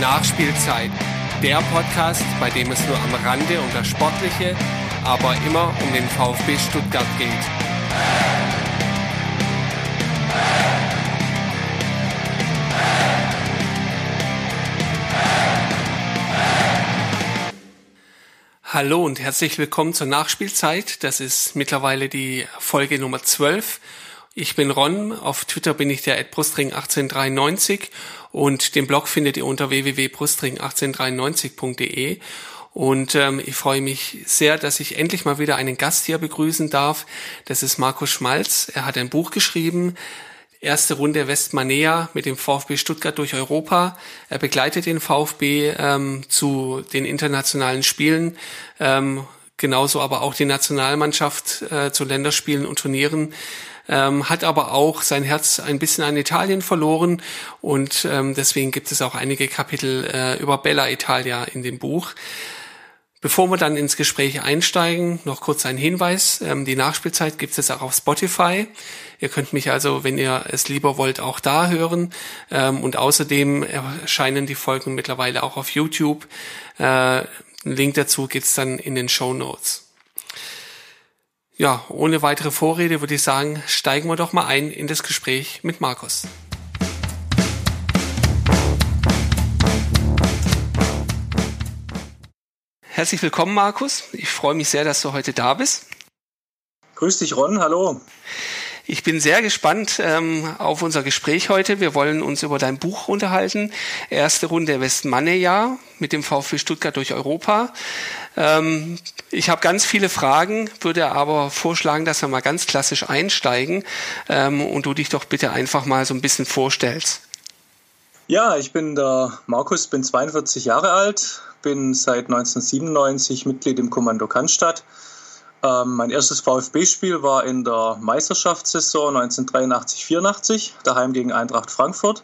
Nachspielzeit, der Podcast, bei dem es nur am Rande um das Sportliche, aber immer um den VfB Stuttgart geht. Hallo und herzlich willkommen zur Nachspielzeit. Das ist mittlerweile die Folge Nummer 12. Ich bin Ron, auf Twitter bin ich der @brustring1893 und den Blog findet ihr unter www.brustring1893.de und ähm, ich freue mich sehr, dass ich endlich mal wieder einen Gast hier begrüßen darf. Das ist Markus Schmalz. Er hat ein Buch geschrieben, erste Runde Westmanea mit dem VfB Stuttgart durch Europa. Er begleitet den VfB ähm, zu den internationalen Spielen, ähm, genauso aber auch die Nationalmannschaft äh, zu Länderspielen und Turnieren. Ähm, hat aber auch sein Herz ein bisschen an Italien verloren und ähm, deswegen gibt es auch einige Kapitel äh, über Bella Italia in dem Buch. Bevor wir dann ins Gespräch einsteigen, noch kurz ein Hinweis. Ähm, die Nachspielzeit gibt es auch auf Spotify. Ihr könnt mich also, wenn ihr es lieber wollt, auch da hören. Ähm, und außerdem erscheinen die Folgen mittlerweile auch auf YouTube. Äh, ein Link dazu gibt's dann in den Show Notes. Ja, ohne weitere Vorrede würde ich sagen, steigen wir doch mal ein in das Gespräch mit Markus. Herzlich willkommen, Markus. Ich freue mich sehr, dass du heute da bist. Grüß dich, Ron. Hallo. Ich bin sehr gespannt ähm, auf unser Gespräch heute. Wir wollen uns über dein Buch unterhalten. Erste Runde Westmanne-Jahr mit dem VfB Stuttgart durch Europa. Ähm, ich habe ganz viele Fragen, würde aber vorschlagen, dass wir mal ganz klassisch einsteigen ähm, und du dich doch bitte einfach mal so ein bisschen vorstellst. Ja, ich bin der Markus, bin 42 Jahre alt, bin seit 1997 Mitglied im Kommando Cannstatt. Ähm, mein erstes VfB-Spiel war in der Meisterschaftssaison 1983-84, daheim gegen Eintracht Frankfurt.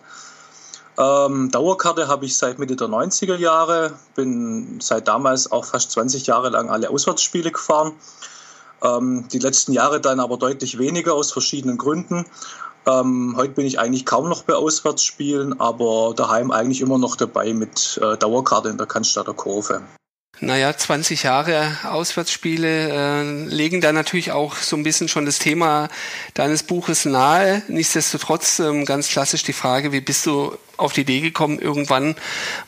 Ähm, Dauerkarte habe ich seit Mitte der 90er Jahre, bin seit damals auch fast 20 Jahre lang alle Auswärtsspiele gefahren. Ähm, die letzten Jahre dann aber deutlich weniger aus verschiedenen Gründen. Ähm, heute bin ich eigentlich kaum noch bei Auswärtsspielen, aber daheim eigentlich immer noch dabei mit äh, Dauerkarte in der Cannstatter Kurve. Naja, 20 Jahre Auswärtsspiele äh, legen da natürlich auch so ein bisschen schon das Thema deines Buches nahe. Nichtsdestotrotz ähm, ganz klassisch die Frage, wie bist du auf die Idee gekommen, irgendwann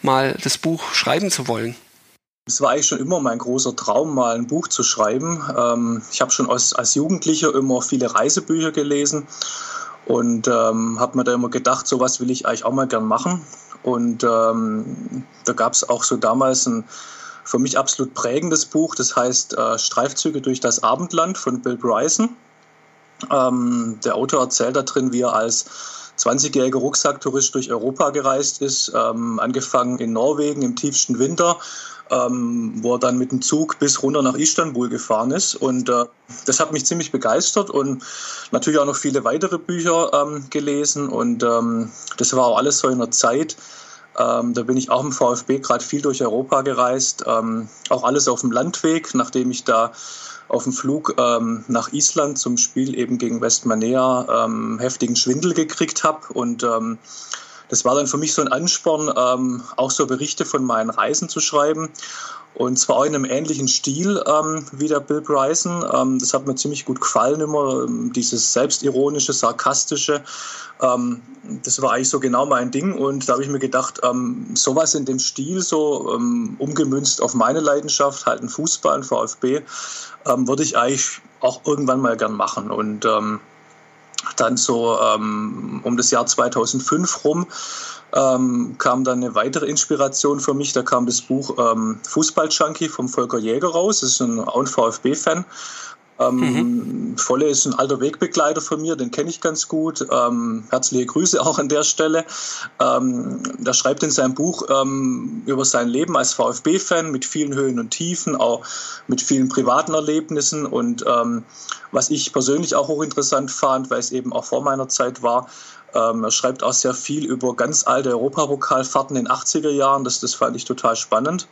mal das Buch schreiben zu wollen? Es war eigentlich schon immer mein großer Traum, mal ein Buch zu schreiben. Ähm, ich habe schon als, als Jugendlicher immer viele Reisebücher gelesen und ähm, habe mir da immer gedacht, sowas will ich eigentlich auch mal gern machen. Und ähm, da gab es auch so damals ein für mich absolut prägendes Buch, das heißt äh, Streifzüge durch das Abendland von Bill Bryson. Ähm, der Autor erzählt da drin, wie er als 20-jähriger Rucksacktourist durch Europa gereist ist, ähm, angefangen in Norwegen im tiefsten Winter ähm, wo er dann mit dem Zug bis runter nach Istanbul gefahren ist. Und äh, das hat mich ziemlich begeistert und natürlich auch noch viele weitere Bücher ähm, gelesen. Und ähm, das war auch alles so in der Zeit. Ähm, da bin ich auch im VfB gerade viel durch Europa gereist, ähm, auch alles auf dem Landweg, nachdem ich da auf dem Flug ähm, nach Island zum Spiel eben gegen Westmanea ähm, heftigen Schwindel gekriegt habe und ähm, das war dann für mich so ein Ansporn, ähm, auch so Berichte von meinen Reisen zu schreiben. Und zwar auch in einem ähnlichen Stil ähm, wie der Bill Bryson. Ähm, das hat mir ziemlich gut gefallen immer, ähm, dieses selbstironische, sarkastische. Ähm, das war eigentlich so genau mein Ding. Und da habe ich mir gedacht, ähm, sowas in dem Stil, so ähm, umgemünzt auf meine Leidenschaft, halt ein Fußball, ein VfB, ähm, würde ich eigentlich auch irgendwann mal gern machen. Und ähm, dann so ähm, um das Jahr 2005 rum ähm, kam dann eine weitere Inspiration für mich. Da kam das Buch ähm, Fußball-Junkie vom Volker Jäger raus. Das ist ein, VfB-Fan. Ähm, mhm. Volle ist ein alter Wegbegleiter von mir, den kenne ich ganz gut. Ähm, herzliche Grüße auch an der Stelle. Ähm, der schreibt in seinem Buch ähm, über sein Leben als VfB-Fan mit vielen Höhen und Tiefen, auch mit vielen privaten Erlebnissen. Und ähm, was ich persönlich auch hochinteressant fand, weil es eben auch vor meiner Zeit war, ähm, er schreibt auch sehr viel über ganz alte Europapokalfahrten in den 80er Jahren. Das, das fand ich total spannend.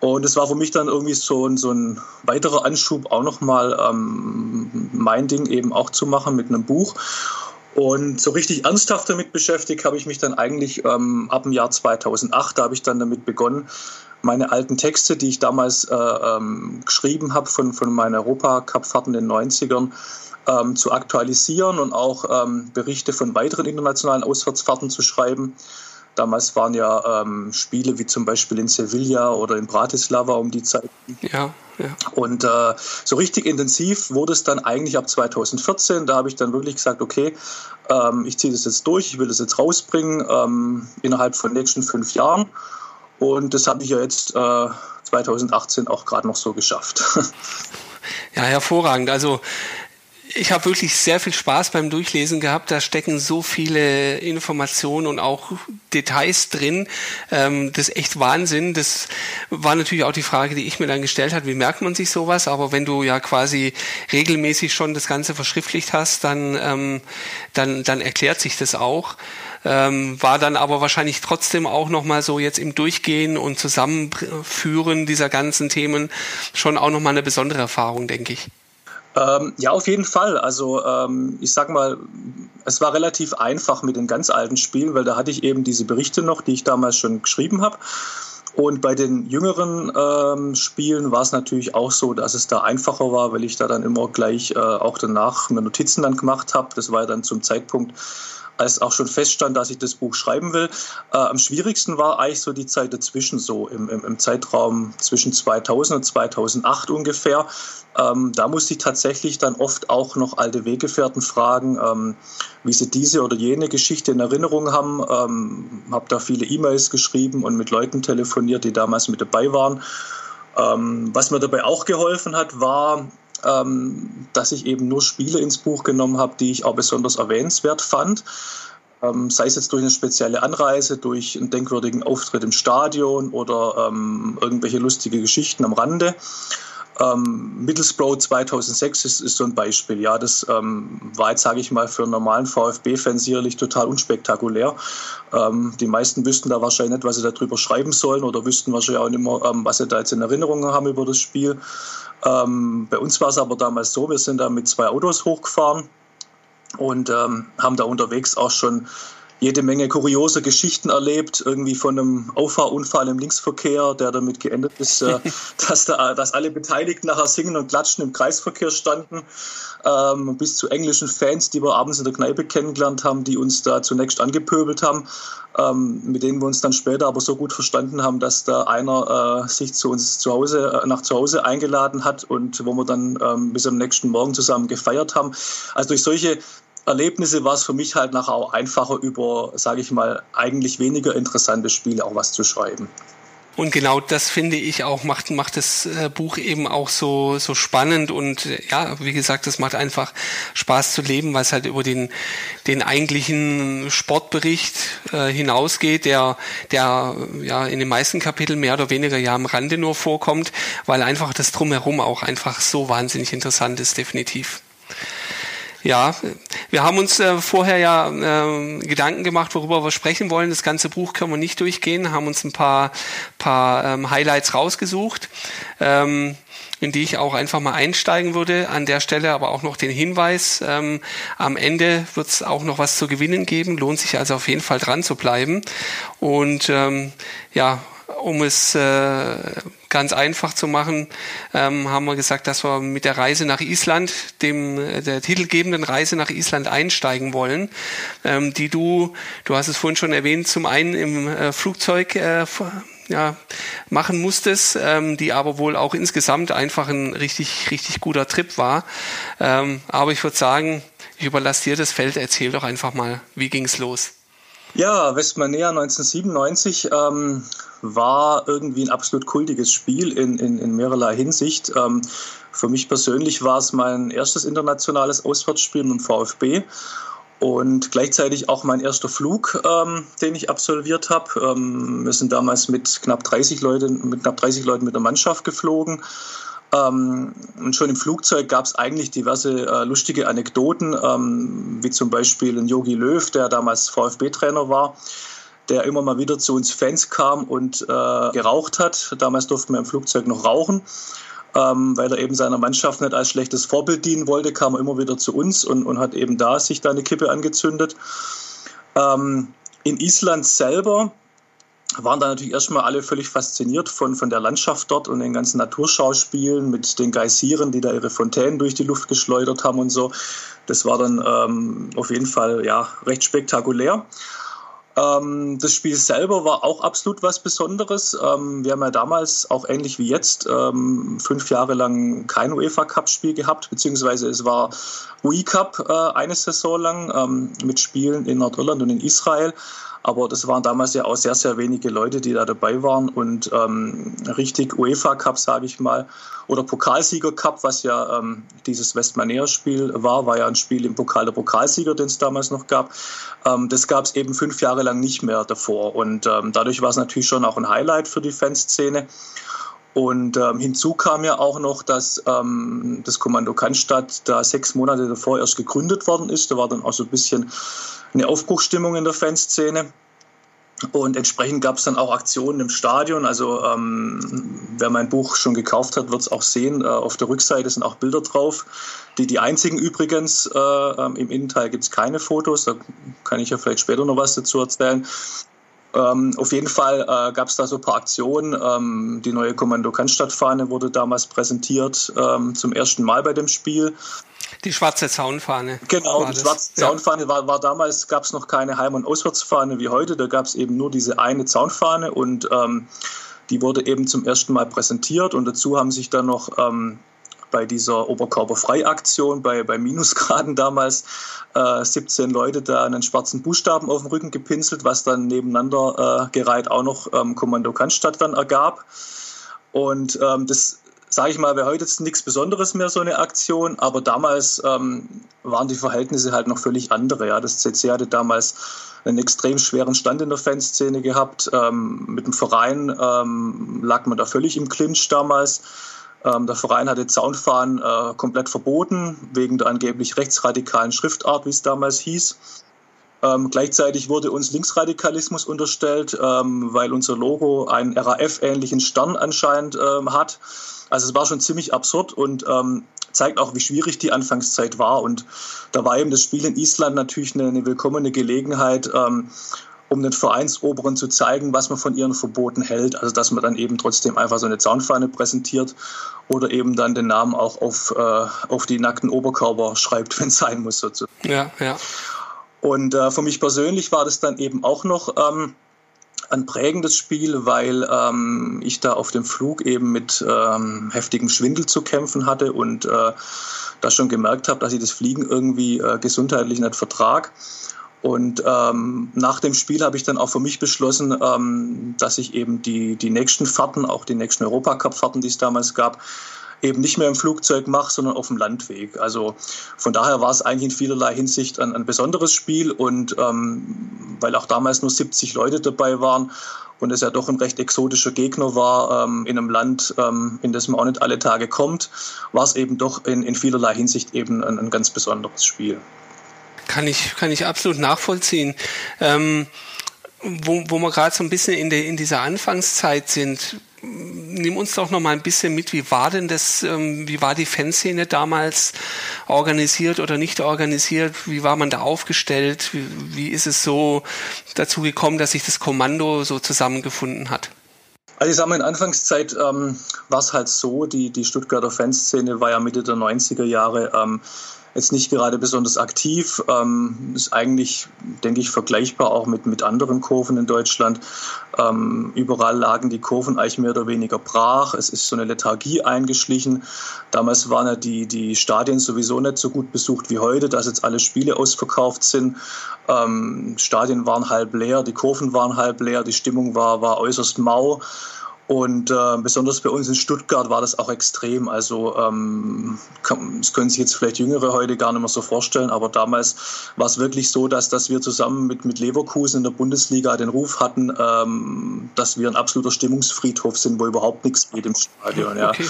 Und es war für mich dann irgendwie so, ein, so ein weiterer Anschub, auch nochmal ähm, mein Ding eben auch zu machen mit einem Buch. Und so richtig ernsthaft damit beschäftigt habe ich mich dann eigentlich ähm, ab dem Jahr 2008. Da habe ich dann damit begonnen, meine alten Texte, die ich damals äh, ähm, geschrieben habe von, von meinen Europacup-Fahrten in den 90ern, ähm, zu aktualisieren und auch ähm, Berichte von weiteren internationalen Auswärtsfahrten zu schreiben. Damals waren ja ähm, Spiele wie zum Beispiel in Sevilla oder in Bratislava um die Zeit. Ja, ja. Und äh, so richtig intensiv wurde es dann eigentlich ab 2014. Da habe ich dann wirklich gesagt, okay, ähm, ich ziehe das jetzt durch, ich will das jetzt rausbringen ähm, innerhalb von den nächsten fünf Jahren. Und das habe ich ja jetzt äh, 2018 auch gerade noch so geschafft. Ja, hervorragend. Also ich habe wirklich sehr viel Spaß beim Durchlesen gehabt. Da stecken so viele Informationen und auch Details drin. Ähm, das ist echt Wahnsinn. Das war natürlich auch die Frage, die ich mir dann gestellt habe. Wie merkt man sich sowas? Aber wenn du ja quasi regelmäßig schon das Ganze verschriftlicht hast, dann, ähm, dann, dann erklärt sich das auch. Ähm, war dann aber wahrscheinlich trotzdem auch nochmal so jetzt im Durchgehen und Zusammenführen dieser ganzen Themen schon auch nochmal eine besondere Erfahrung, denke ich. Ähm, ja, auf jeden Fall. Also ähm, ich sag mal, es war relativ einfach mit den ganz alten Spielen, weil da hatte ich eben diese Berichte noch, die ich damals schon geschrieben habe. Und bei den jüngeren ähm, Spielen war es natürlich auch so, dass es da einfacher war, weil ich da dann immer gleich äh, auch danach mir Notizen dann gemacht habe. Das war dann zum Zeitpunkt, als auch schon feststand, dass ich das Buch schreiben will. Äh, am schwierigsten war eigentlich so die Zeit dazwischen, so im, im, im Zeitraum zwischen 2000 und 2008 ungefähr. Ähm, da musste ich tatsächlich dann oft auch noch alte Weggefährten fragen, ähm, wie sie diese oder jene Geschichte in Erinnerung haben. Ähm, habe da viele E-Mails geschrieben und mit Leuten telefoniert, die damals mit dabei waren. Ähm, was mir dabei auch geholfen hat, war ähm, dass ich eben nur Spiele ins Buch genommen habe, die ich auch besonders erwähnenswert fand. Ähm, sei es jetzt durch eine spezielle Anreise, durch einen denkwürdigen Auftritt im Stadion oder ähm, irgendwelche lustige Geschichten am Rande. Ähm, Middlesbrough 2006 ist, ist so ein Beispiel. Ja, das ähm, war jetzt, sage ich mal, für einen normalen VfB-Fan sicherlich total unspektakulär. Ähm, die meisten wüssten da wahrscheinlich nicht, was sie darüber schreiben sollen oder wüssten wahrscheinlich auch nicht mehr, ähm, was sie da jetzt in Erinnerungen haben über das Spiel. Ähm, bei uns war es aber damals so, wir sind da mit zwei Autos hochgefahren und ähm, haben da unterwegs auch schon jede Menge kuriose Geschichten erlebt, irgendwie von einem Auffahrunfall im Linksverkehr, der damit geendet ist, äh, dass, da, dass alle Beteiligten nachher singen und klatschen im Kreisverkehr standen, ähm, bis zu englischen Fans, die wir abends in der Kneipe kennengelernt haben, die uns da zunächst angepöbelt haben, ähm, mit denen wir uns dann später aber so gut verstanden haben, dass da einer äh, sich zu uns zu Hause, äh, nach zu Hause eingeladen hat und wo wir dann ähm, bis am nächsten Morgen zusammen gefeiert haben. Also durch solche Erlebnisse war es für mich halt nachher auch einfacher, über, sage ich mal, eigentlich weniger interessante Spiele auch was zu schreiben. Und genau das finde ich auch macht macht das äh, Buch eben auch so so spannend und äh, ja wie gesagt es macht einfach Spaß zu leben, weil es halt über den den eigentlichen Sportbericht äh, hinausgeht, der der ja in den meisten Kapiteln mehr oder weniger ja am Rande nur vorkommt, weil einfach das drumherum auch einfach so wahnsinnig interessant ist definitiv. Ja, wir haben uns äh, vorher ja äh, Gedanken gemacht, worüber wir sprechen wollen. Das ganze Buch können wir nicht durchgehen, haben uns ein paar, paar ähm, Highlights rausgesucht, ähm, in die ich auch einfach mal einsteigen würde. An der Stelle aber auch noch den Hinweis, ähm, am Ende wird es auch noch was zu gewinnen geben. Lohnt sich also auf jeden Fall dran zu bleiben. Und ähm, ja, um es äh, ganz einfach zu machen, ähm, haben wir gesagt, dass wir mit der Reise nach Island, dem äh, der titelgebenden Reise nach Island einsteigen wollen, ähm, die du, du hast es vorhin schon erwähnt, zum einen im äh, Flugzeug äh, ja, machen musstest, ähm, die aber wohl auch insgesamt einfach ein richtig, richtig guter Trip war. Ähm, aber ich würde sagen, ich überlasse dir das Feld, erzähl doch einfach mal, wie ging's los? Ja, Westmanea 1997 ähm, war irgendwie ein absolut kultiges Spiel in, in, in mehrerlei Hinsicht. Ähm, für mich persönlich war es mein erstes internationales Auswärtsspiel mit dem VfB und gleichzeitig auch mein erster Flug, ähm, den ich absolviert habe. Ähm, wir sind damals mit knapp 30 Leuten, mit knapp 30 Leuten mit der Mannschaft geflogen ähm, und schon im Flugzeug gab es eigentlich diverse äh, lustige Anekdoten, ähm, wie zum Beispiel ein Yogi Löw, der damals VfB-Trainer war, der immer mal wieder zu uns Fans kam und äh, geraucht hat. Damals durften wir im Flugzeug noch rauchen. ähm, weil er eben seiner Mannschaft nicht als schlechtes Vorbild dienen wollte, kam er immer wieder zu uns und, und hat eben da sich da eine Kippe angezündet. Ähm, in Island selber waren da natürlich erstmal alle völlig fasziniert von, von der Landschaft dort und den ganzen Naturschauspielen mit den Geysiren, die da ihre Fontänen durch die Luft geschleudert haben und so. Das war dann ähm, auf jeden Fall ja, recht spektakulär. Ähm, das Spiel selber war auch absolut was Besonderes. Ähm, wir haben ja damals, auch ähnlich wie jetzt, ähm, fünf Jahre lang kein UEFA-Cup-Spiel gehabt, beziehungsweise es war UI-Cup äh, eine Saison lang ähm, mit Spielen in Nordirland und in Israel. Aber das waren damals ja auch sehr, sehr wenige Leute, die da dabei waren. Und ähm, richtig UEFA Cup, sage ich mal, oder Pokalsieger Cup, was ja ähm, dieses Westmanea-Spiel war, war ja ein Spiel im Pokal der Pokalsieger, den es damals noch gab. Ähm, das gab es eben fünf Jahre lang nicht mehr davor. Und ähm, dadurch war es natürlich schon auch ein Highlight für die Fanszene. Und ähm, hinzu kam ja auch noch, dass ähm, das Kommando Cannstatt da sechs Monate davor erst gegründet worden ist. Da war dann auch so ein bisschen eine Aufbruchsstimmung in der Fanszene. Und entsprechend gab es dann auch Aktionen im Stadion. Also ähm, wer mein Buch schon gekauft hat, wird es auch sehen. Äh, auf der Rückseite sind auch Bilder drauf. Die, die einzigen übrigens, äh, ähm, im Innenteil gibt es keine Fotos. Da kann ich ja vielleicht später noch was dazu erzählen. Ähm, auf jeden Fall äh, gab es da so ein paar Aktionen. Ähm, die neue Kommando Cannstatt-Fahne wurde damals präsentiert ähm, zum ersten Mal bei dem Spiel. Die schwarze Zaunfahne. Genau, die das. schwarze Zaunfahne ja. war, war damals, gab es noch keine Heim- und Auswärtsfahne wie heute, da gab es eben nur diese eine Zaunfahne und ähm, die wurde eben zum ersten Mal präsentiert und dazu haben sich dann noch ähm, bei dieser Oberkörperfrei-Aktion bei, bei Minusgraden damals äh, 17 Leute da einen schwarzen Buchstaben auf dem Rücken gepinselt, was dann nebeneinander äh, gereiht auch noch ähm, Kommando Cannstatt dann ergab. Und ähm, das sage ich mal, wäre heute jetzt nichts Besonderes mehr, so eine Aktion, aber damals ähm, waren die Verhältnisse halt noch völlig andere. Ja. Das CC hatte damals einen extrem schweren Stand in der Fanszene gehabt. Ähm, mit dem Verein ähm, lag man da völlig im Clinch damals. Ähm, der Verein hatte Zaunfahren äh, komplett verboten, wegen der angeblich rechtsradikalen Schriftart, wie es damals hieß. Ähm, gleichzeitig wurde uns Linksradikalismus unterstellt, ähm, weil unser Logo einen RAF-ähnlichen Stern anscheinend ähm, hat. Also es war schon ziemlich absurd und ähm, zeigt auch, wie schwierig die Anfangszeit war. Und da war eben das Spiel in Island natürlich eine, eine willkommene Gelegenheit, ähm, um den Vereinsoberen zu zeigen, was man von ihren Verboten hält. Also dass man dann eben trotzdem einfach so eine Zaunfahne präsentiert oder eben dann den Namen auch auf, äh, auf die nackten Oberkörper schreibt, wenn es sein muss. Sozusagen. Ja, ja. Und äh, für mich persönlich war das dann eben auch noch ähm, ein prägendes Spiel, weil ähm, ich da auf dem Flug eben mit ähm, heftigem Schwindel zu kämpfen hatte und äh, da schon gemerkt habe, dass ich das Fliegen irgendwie äh, gesundheitlich nicht vertrag. Und ähm, nach dem Spiel habe ich dann auch für mich beschlossen, ähm, dass ich eben die, die nächsten Fahrten, auch die nächsten Europacup-Fahrten, die es damals gab, eben nicht mehr im Flugzeug mache, sondern auf dem Landweg. Also von daher war es eigentlich in vielerlei Hinsicht ein, ein besonderes Spiel und ähm, weil auch damals nur 70 Leute dabei waren und es ja doch ein recht exotischer Gegner war ähm, in einem Land, ähm, in das man auch nicht alle Tage kommt, war es eben doch in, in vielerlei Hinsicht eben ein, ein ganz besonderes Spiel. Kann ich, kann ich absolut nachvollziehen. Ähm, wo, wo wir gerade so ein bisschen in, der, in dieser Anfangszeit sind, nimm uns doch noch mal ein bisschen mit, wie war denn das, ähm, wie war die Fanszene damals organisiert oder nicht organisiert? Wie war man da aufgestellt? Wie, wie ist es so dazu gekommen, dass sich das Kommando so zusammengefunden hat? Also ich sage mal, in Anfangszeit ähm, war es halt so, die, die Stuttgarter Fanszene war ja Mitte der 90er Jahre ähm, jetzt nicht gerade besonders aktiv. Ähm, ist eigentlich, denke ich, vergleichbar auch mit, mit anderen Kurven in Deutschland. Ähm, überall lagen die Kurven eigentlich mehr oder weniger brach. Es ist so eine Lethargie eingeschlichen. Damals waren ja die, die Stadien sowieso nicht so gut besucht wie heute, dass jetzt alle Spiele ausverkauft sind. Ähm, Stadien waren halb leer, die Kurven waren halb leer, die Stimmung war, war äußerst mau. Und äh, besonders bei uns in Stuttgart war das auch extrem. Also ähm, kann, das können sich jetzt vielleicht Jüngere heute gar nicht mehr so vorstellen, aber damals war es wirklich so, dass, dass wir zusammen mit, mit Leverkusen in der Bundesliga den Ruf hatten, ähm, dass wir ein absoluter Stimmungsfriedhof sind, wo überhaupt nichts geht im Stadion. Ja. Okay.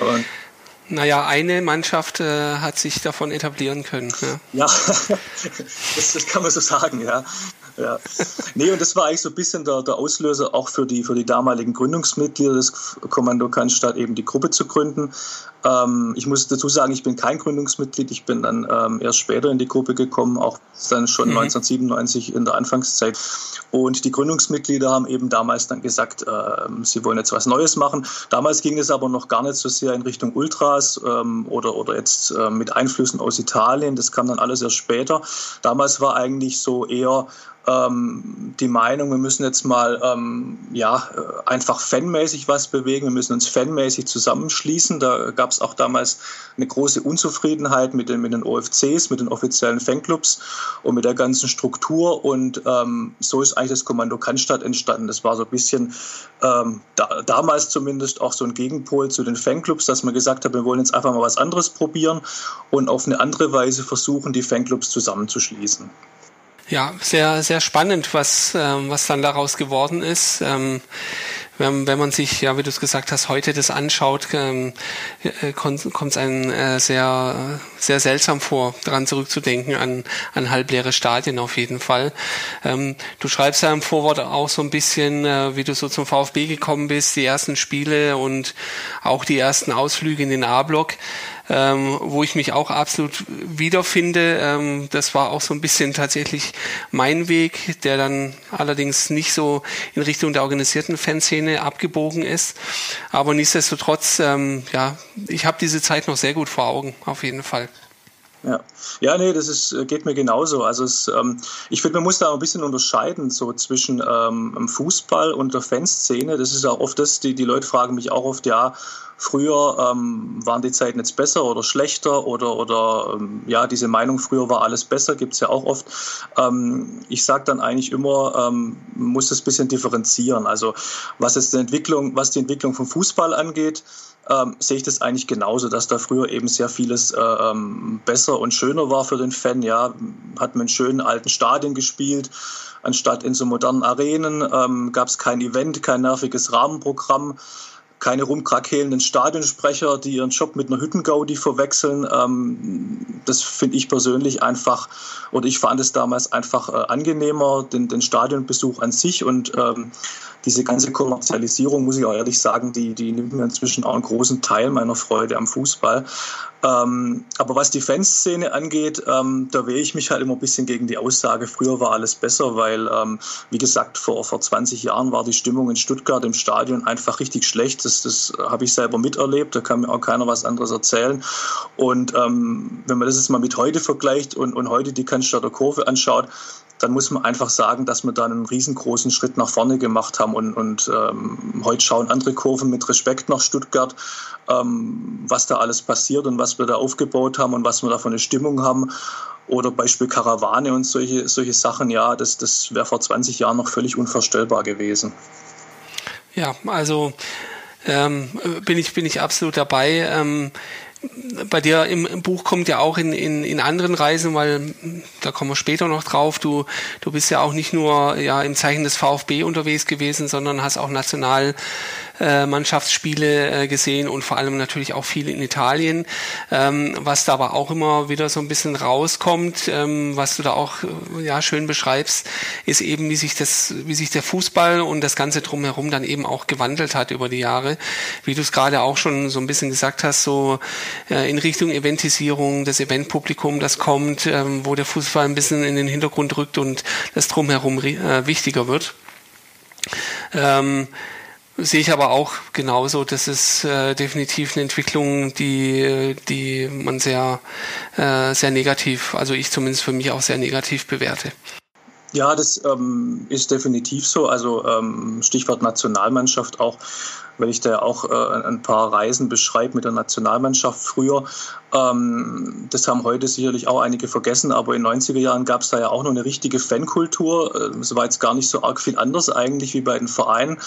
Und Naja, eine Mannschaft äh, hat sich davon etablieren können. Ne? Ja, das, das, kann man so sagen, ja. ja. Nee, und das war eigentlich so ein bisschen der, der Auslöser auch für die, für die damaligen Gründungsmitglieder des Kommando Cannstatt, eben die Gruppe zu gründen. Ähm, ich muss dazu sagen, ich bin kein Gründungsmitglied. Ich bin dann ähm, erst später in die Gruppe gekommen, auch dann schon mhm. 1997 in der Anfangszeit. Und die Gründungsmitglieder haben eben damals dann gesagt, äh, sie wollen jetzt was Neues machen. Damals ging es aber noch gar nicht so sehr in Richtung Ultras ähm, oder, oder jetzt äh, mit Einflüssen aus Italien. Das kam dann alles erst später. Damals war eigentlich so eher ähm, die Meinung, wir müssen jetzt mal ähm, ja, äh, einfach fanmäßig was bewegen, wir müssen uns fanmäßig zusammenschließen. Da gab es auch damals eine große Unzufriedenheit mit den, mit den OFCs, mit den offiziellen Fanclubs und mit der ganzen Struktur. Und ähm, so ist eigentlich das Kommando Cannstatt entstanden. Das war so ein bisschen ähm, da, damals zumindest auch so ein Gegenpol zu den Fanclubs, dass man gesagt hat, wir wollen jetzt einfach mal was anderes probieren und auf eine andere Weise versuchen, die Fanclubs zusammenzuschließen. Ja, sehr, sehr spannend, was, ähm, was dann daraus geworden ist. Ähm, wenn, wenn man sich, ja, wie du es gesagt hast, heute das anschaut, ähm, äh, kommt es einem äh, sehr, sehr seltsam vor, daran zurückzudenken, an, an halbleere Stadien auf jeden Fall. Ähm, du schreibst ja im Vorwort auch so ein bisschen, äh, wie du so zum VfB gekommen bist, die ersten Spiele und auch die ersten Ausflüge in den A-Block ähm, wo ich mich auch absolut wiederfinde. Ähm, das war auch so ein bisschen tatsächlich mein Weg, der dann allerdings nicht so in Richtung der organisierten Fanszene abgebogen ist. Aber nichtsdestotrotz, ähm, ja, ich habe diese Zeit noch sehr gut vor Augen, auf jeden Fall. Ja. ja, nee, das ist, geht mir genauso. Also es, ähm, ich finde, man muss da ein bisschen unterscheiden so zwischen ähm, Fußball und der Fanszene. Das ist auch oft das, die, die Leute fragen mich auch oft, ja, früher ähm, waren die Zeiten jetzt besser oder schlechter oder, oder ähm, ja, diese Meinung, früher war alles besser, gibt es ja auch oft. Ähm, ich sage dann eigentlich immer, ähm, muss das bisschen differenzieren. Also was jetzt die Entwicklung, was die Entwicklung vom Fußball angeht, ähm, sehe ich das eigentlich genauso, dass da früher eben sehr vieles äh, ähm, besser und schöner war für den Fan. Ja, hat man in schönen alten Stadien gespielt, anstatt in so modernen Arenen, ähm, gab es kein Event, kein nerviges Rahmenprogramm keine rumkrakelnden Stadionsprecher, die ihren Job mit einer Hüttengaudi verwechseln. Ähm, das finde ich persönlich einfach, oder ich fand es damals einfach äh, angenehmer, den, den Stadionbesuch an sich und ähm, diese ganze Kommerzialisierung, muss ich auch ehrlich sagen, die, die nimmt mir inzwischen auch einen großen Teil meiner Freude am Fußball. Ähm, aber was die Fanszene angeht, ähm, da wehre ich mich halt immer ein bisschen gegen die Aussage, früher war alles besser, weil, ähm, wie gesagt, vor, vor 20 Jahren war die Stimmung in Stuttgart im Stadion einfach richtig schlecht. Das, das habe ich selber miterlebt, da kann mir auch keiner was anderes erzählen. Und ähm, wenn man das jetzt mal mit heute vergleicht und, und heute die Cannstatter Kurve anschaut, dann muss man einfach sagen, dass wir da einen riesengroßen Schritt nach vorne gemacht haben. Und, und ähm, heute schauen andere Kurven mit Respekt nach Stuttgart, ähm, was da alles passiert und was wir da aufgebaut haben und was wir da für eine Stimmung haben. Oder Beispiel Karawane und solche, solche Sachen, ja, das, das wäre vor 20 Jahren noch völlig unvorstellbar gewesen. Ja, also ähm, bin ich bin ich absolut dabei. Ähm, bei dir im, im, Buch kommt ja auch in, in, in anderen Reisen, weil da kommen wir später noch drauf. Du, du bist ja auch nicht nur ja im Zeichen des VfB unterwegs gewesen, sondern hast auch national äh, Mannschaftsspiele äh, gesehen und vor allem natürlich auch viel in Italien. Ähm, was da aber auch immer wieder so ein bisschen rauskommt, ähm, was du da auch äh, ja schön beschreibst, ist eben, wie sich das, wie sich der Fußball und das Ganze drumherum dann eben auch gewandelt hat über die Jahre. Wie du es gerade auch schon so ein bisschen gesagt hast, so in Richtung Eventisierung, das Eventpublikum, das kommt, ähm, wo der Fußball ein bisschen in den Hintergrund rückt und das drumherum wichtiger wird. Ähm, Sehe ich aber auch genauso. Das ist äh, definitiv eine Entwicklung, die, die man sehr, äh, sehr negativ, also ich zumindest für mich auch sehr negativ bewerte. Ja, das ähm, ist definitiv so. Also ähm, Stichwort Nationalmannschaft auch, weil ich da auch äh, ein paar Reisen beschreibe mit der Nationalmannschaft früher. Ähm, das haben heute sicherlich auch einige vergessen, aber in den 90er Jahren gab es da ja auch noch eine richtige Fankultur. Äh, es war jetzt gar nicht so arg viel anders eigentlich wie bei den Vereinen.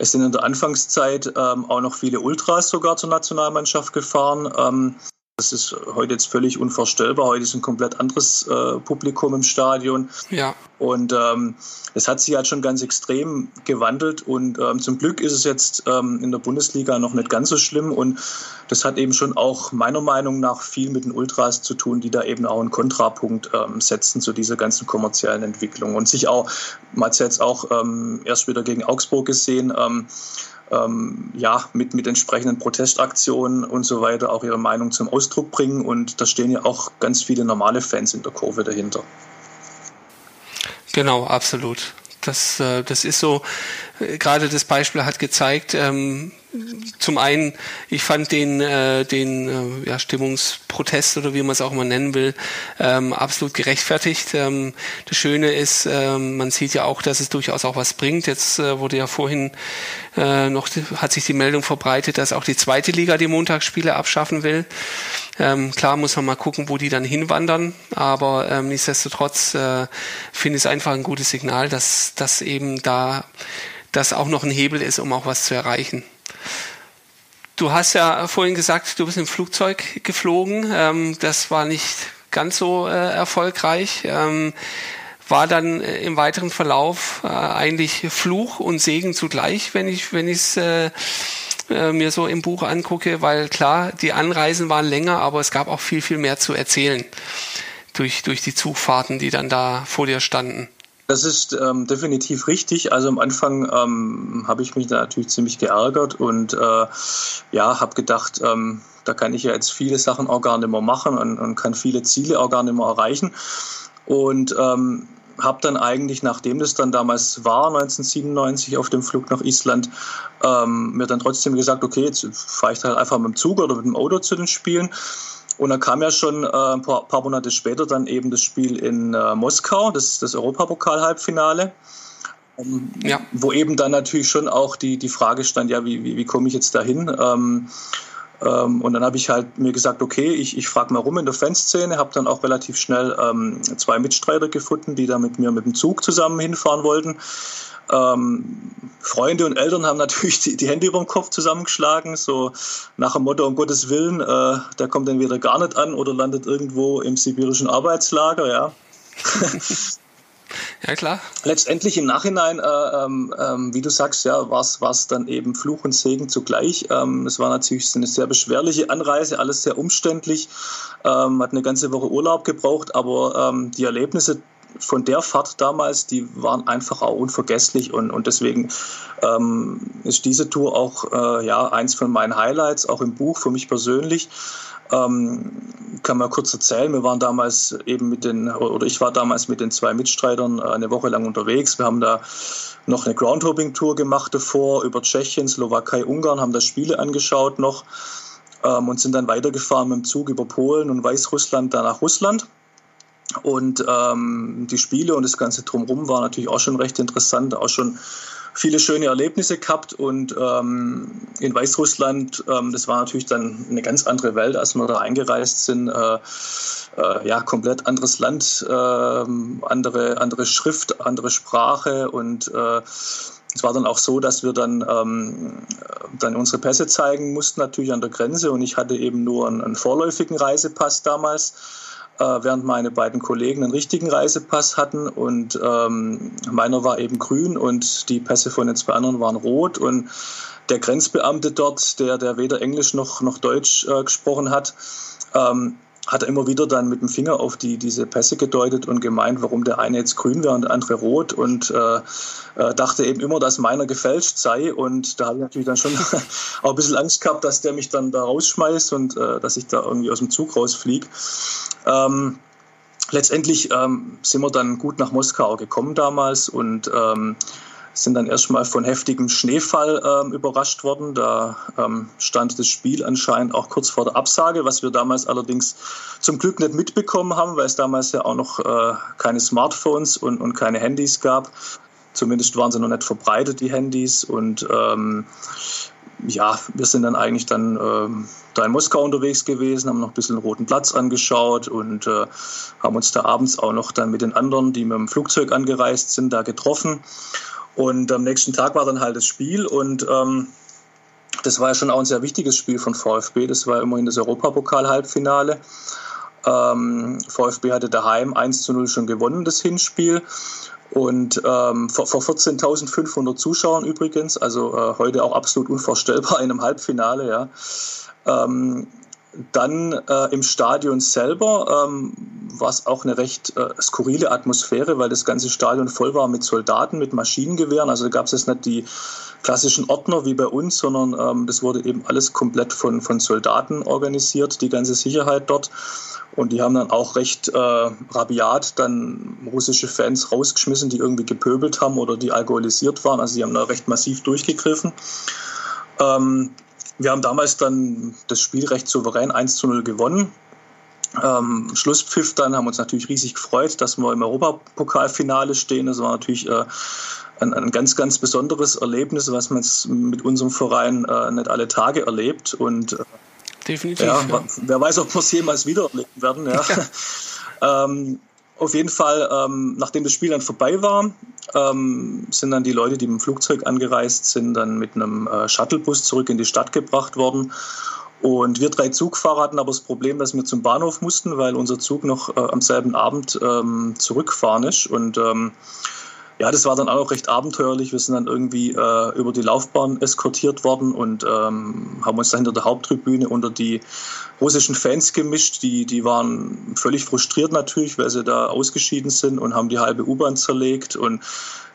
Es sind in der Anfangszeit ähm, auch noch viele Ultras sogar zur Nationalmannschaft gefahren. Ähm, Das ist heute jetzt völlig unvorstellbar. Heute ist ein komplett anderes äh, Publikum im Stadion. Ja. Und ähm, es hat sich halt schon ganz extrem gewandelt. Und ähm, zum Glück ist es jetzt ähm, in der Bundesliga noch nicht ganz so schlimm. Und das hat eben schon auch meiner Meinung nach viel mit den Ultras zu tun, die da eben auch einen Kontrapunkt ähm, setzen zu dieser ganzen kommerziellen Entwicklung. Und sich auch, man hat es jetzt auch ähm, erst wieder gegen Augsburg gesehen, ähm, ja, mit, mit entsprechenden Protestaktionen und so weiter auch ihre Meinung zum Ausdruck bringen. Und da stehen ja auch ganz viele normale Fans in der Kurve dahinter. Genau, absolut. Das, äh, das ist so, gerade das Beispiel hat gezeigt, ähm, zum einen, ich fand den, äh, den äh, ja, Stimmungsprotest oder wie man es auch immer nennen will, ähm, absolut gerechtfertigt. Ähm, das Schöne ist, ähm, man sieht ja auch, dass es durchaus auch was bringt. Jetzt äh, wurde ja vorhin äh, noch, hat sich die Meldung verbreitet, dass auch die zweite Liga die Montagsspiele abschaffen will. Ähm, klar muss man mal gucken, wo die dann hinwandern, aber ähm, nichtsdestotrotz äh, finde ich es einfach ein gutes Signal, dass, dass eben da das auch noch ein Hebel ist, um auch was zu erreichen. Du hast ja vorhin gesagt, du bist im Flugzeug geflogen. Ähm, das war nicht ganz so äh, erfolgreich. Ähm, war dann äh, im weiteren Verlauf äh, eigentlich Fluch und Segen zugleich, wenn ich wenn ich es äh, äh, mir so im Buch angucke, weil klar, die Anreisen waren länger, aber es gab auch viel viel mehr zu erzählen durch durch die Zugfahrten, die dann da vor dir standen. Das ist ähm, definitiv richtig. Also am Anfang ähm, habe ich mich da natürlich ziemlich geärgert und äh, ja, habe gedacht, ähm, da kann ich ja jetzt viele Sachen auch gar nicht mehr machen und, und kann viele Ziele auch gar nicht mehr erreichen. Und ähm, habe dann eigentlich, nachdem das dann damals war, 1997 auf dem Flug nach Island, ähm, mir dann trotzdem gesagt, okay, jetzt fahre ich halt einfach mit dem Zug oder mit dem Auto zu den Spielen und dann kam ja schon äh, ein paar, paar, Monate später dann eben das Spiel in äh, Moskau, das, das Europapokal-Halbfinale. Ähm, ja. Wo eben dann natürlich schon auch die, die Frage stand, ja, wie, wie, wie komme ich jetzt dahin? Ähm, ähm, und dann habe ich halt mir gesagt, okay, ich, ich frage mal rum in der Fanszene, habe dann auch relativ schnell ähm, zwei Mitstreiter gefunden, die da mit mir mit dem Zug zusammen hinfahren wollten. Ähm, Freunde und Eltern haben natürlich die, die, Hände über dem Kopf zusammengeschlagen, so nach dem Motto, um Gottes Willen, äh, der kommt dann wieder gar nicht an oder landet irgendwo im sibirischen Arbeitslager, ja. Ja, klar. Letztendlich im Nachhinein, äh, ähm, ähm, wie du sagst, ja, war es dann eben Fluch und Segen zugleich. Ähm, es war natürlich eine sehr beschwerliche Anreise, alles sehr umständlich, ähm, hat eine ganze Woche Urlaub gebraucht, aber ähm, die Erlebnisse von der Fahrt damals, die waren einfach auch unvergesslich und, und deswegen ähm, ist diese Tour auch äh, ja, eins von meinen Highlights, auch im Buch für mich persönlich. Ähm, kann man kurz erzählen, wir waren damals eben mit den, oder ich war damals mit den zwei Mitstreitern äh, eine Woche lang unterwegs. Wir haben da noch eine Groundhopping-Tour gemacht davor über Tschechien, Slowakei, Ungarn, haben da Spiele angeschaut noch ähm, und sind dann weitergefahren mit dem Zug über Polen und Weißrussland, dann nach Russland. Und ähm, die Spiele und das Ganze drumherum war natürlich auch schon recht interessant, auch schon viele schöne Erlebnisse gehabt. Und ähm, in Weißrussland, ähm, das war natürlich dann eine ganz andere Welt, als wir da eingereist sind. Äh, äh, ja, komplett anderes Land, äh, andere, andere Schrift, andere Sprache und äh, es war dann auch so, dass wir dann, ähm, dann unsere Pässe zeigen mussten, natürlich an der Grenze. Und ich hatte eben nur einen, einen vorläufigen Reisepass damals während meine beiden Kollegen einen richtigen Reisepass hatten und ähm, meiner war eben grün und die Pässe von den zwei anderen waren rot und der Grenzbeamte dort, der, der weder Englisch noch, noch Deutsch äh, gesprochen hat, ähm, hat er immer wieder dann mit dem Finger auf die, diese Pässe gedeutet und gemeint, warum der eine jetzt grün wäre und der andere rot. Und äh, äh, dachte eben immer, dass meiner gefälscht sei. Und da habe ich natürlich dann schon auch ein bisschen Angst gehabt, dass der mich dann da rausschmeißt und äh, dass ich da irgendwie aus dem Zug rausfliege. Ähm, letztendlich ähm, sind wir dann gut nach Moskau gekommen damals. Und ähm, sind dann erstmal von heftigem Schneefall ähm, überrascht worden. Da ähm, stand das Spiel anscheinend auch kurz vor der Absage, was wir damals allerdings zum Glück nicht mitbekommen haben, weil es damals ja auch noch äh, keine Smartphones und, und keine Handys gab. Zumindest waren sie noch nicht verbreitet, die Handys. Und ähm, ja, wir sind dann eigentlich dann ähm, da in Moskau unterwegs gewesen, haben noch ein bisschen den Roten Platz angeschaut und äh, haben uns da abends auch noch dann mit den anderen, die mit dem Flugzeug angereist sind, da getroffen. Und am nächsten Tag war dann halt das Spiel und ähm, das war ja schon auch ein sehr wichtiges Spiel von VfB. Das war immerhin das Europapokal-Halbfinale. Ähm, VfB hatte daheim 1 zu 0 schon gewonnen, das Hinspiel. Und ähm, vor, vor 14.500 Zuschauern übrigens, also äh, heute auch absolut unvorstellbar in einem Halbfinale, ja. Ähm, dann äh, im Stadion selber ähm, war es auch eine recht äh, skurrile Atmosphäre, weil das ganze Stadion voll war mit Soldaten, mit Maschinengewehren. Also gab es jetzt nicht die klassischen Ordner wie bei uns, sondern ähm, das wurde eben alles komplett von, von Soldaten organisiert, die ganze Sicherheit dort. Und die haben dann auch recht äh, rabiat dann russische Fans rausgeschmissen, die irgendwie gepöbelt haben oder die alkoholisiert waren. Also die haben da recht massiv durchgegriffen. Ähm, wir haben damals dann das Spiel recht souverän 1 zu 0 gewonnen. Ähm, Schlusspfiff dann haben uns natürlich riesig gefreut, dass wir im Europapokalfinale stehen. Das war natürlich äh, ein, ein, ganz, ganz besonderes Erlebnis, was man mit unserem Verein äh, nicht alle Tage erlebt. Und äh, Definitiv. Ja, ja. Wer weiß, ob wir es jemals wieder erleben werden. Ja. ja. ähm, auf jeden Fall, ähm, nachdem das Spiel dann vorbei war, ähm, sind dann die Leute, die mit dem Flugzeug angereist sind, dann mit einem äh, Shuttlebus zurück in die Stadt gebracht worden. Und wir drei Zugfahrer hatten aber das Problem, dass wir zum Bahnhof mussten, weil unser Zug noch äh, am selben Abend ähm, zurückfahren ist. Und ähm, ja, das war dann auch recht abenteuerlich. Wir sind dann irgendwie äh, über die Laufbahn eskortiert worden und ähm, haben uns dann hinter der Haupttribüne unter die russischen Fans gemischt. Die, die waren völlig frustriert natürlich, weil sie da ausgeschieden sind und haben die halbe U-Bahn zerlegt. Und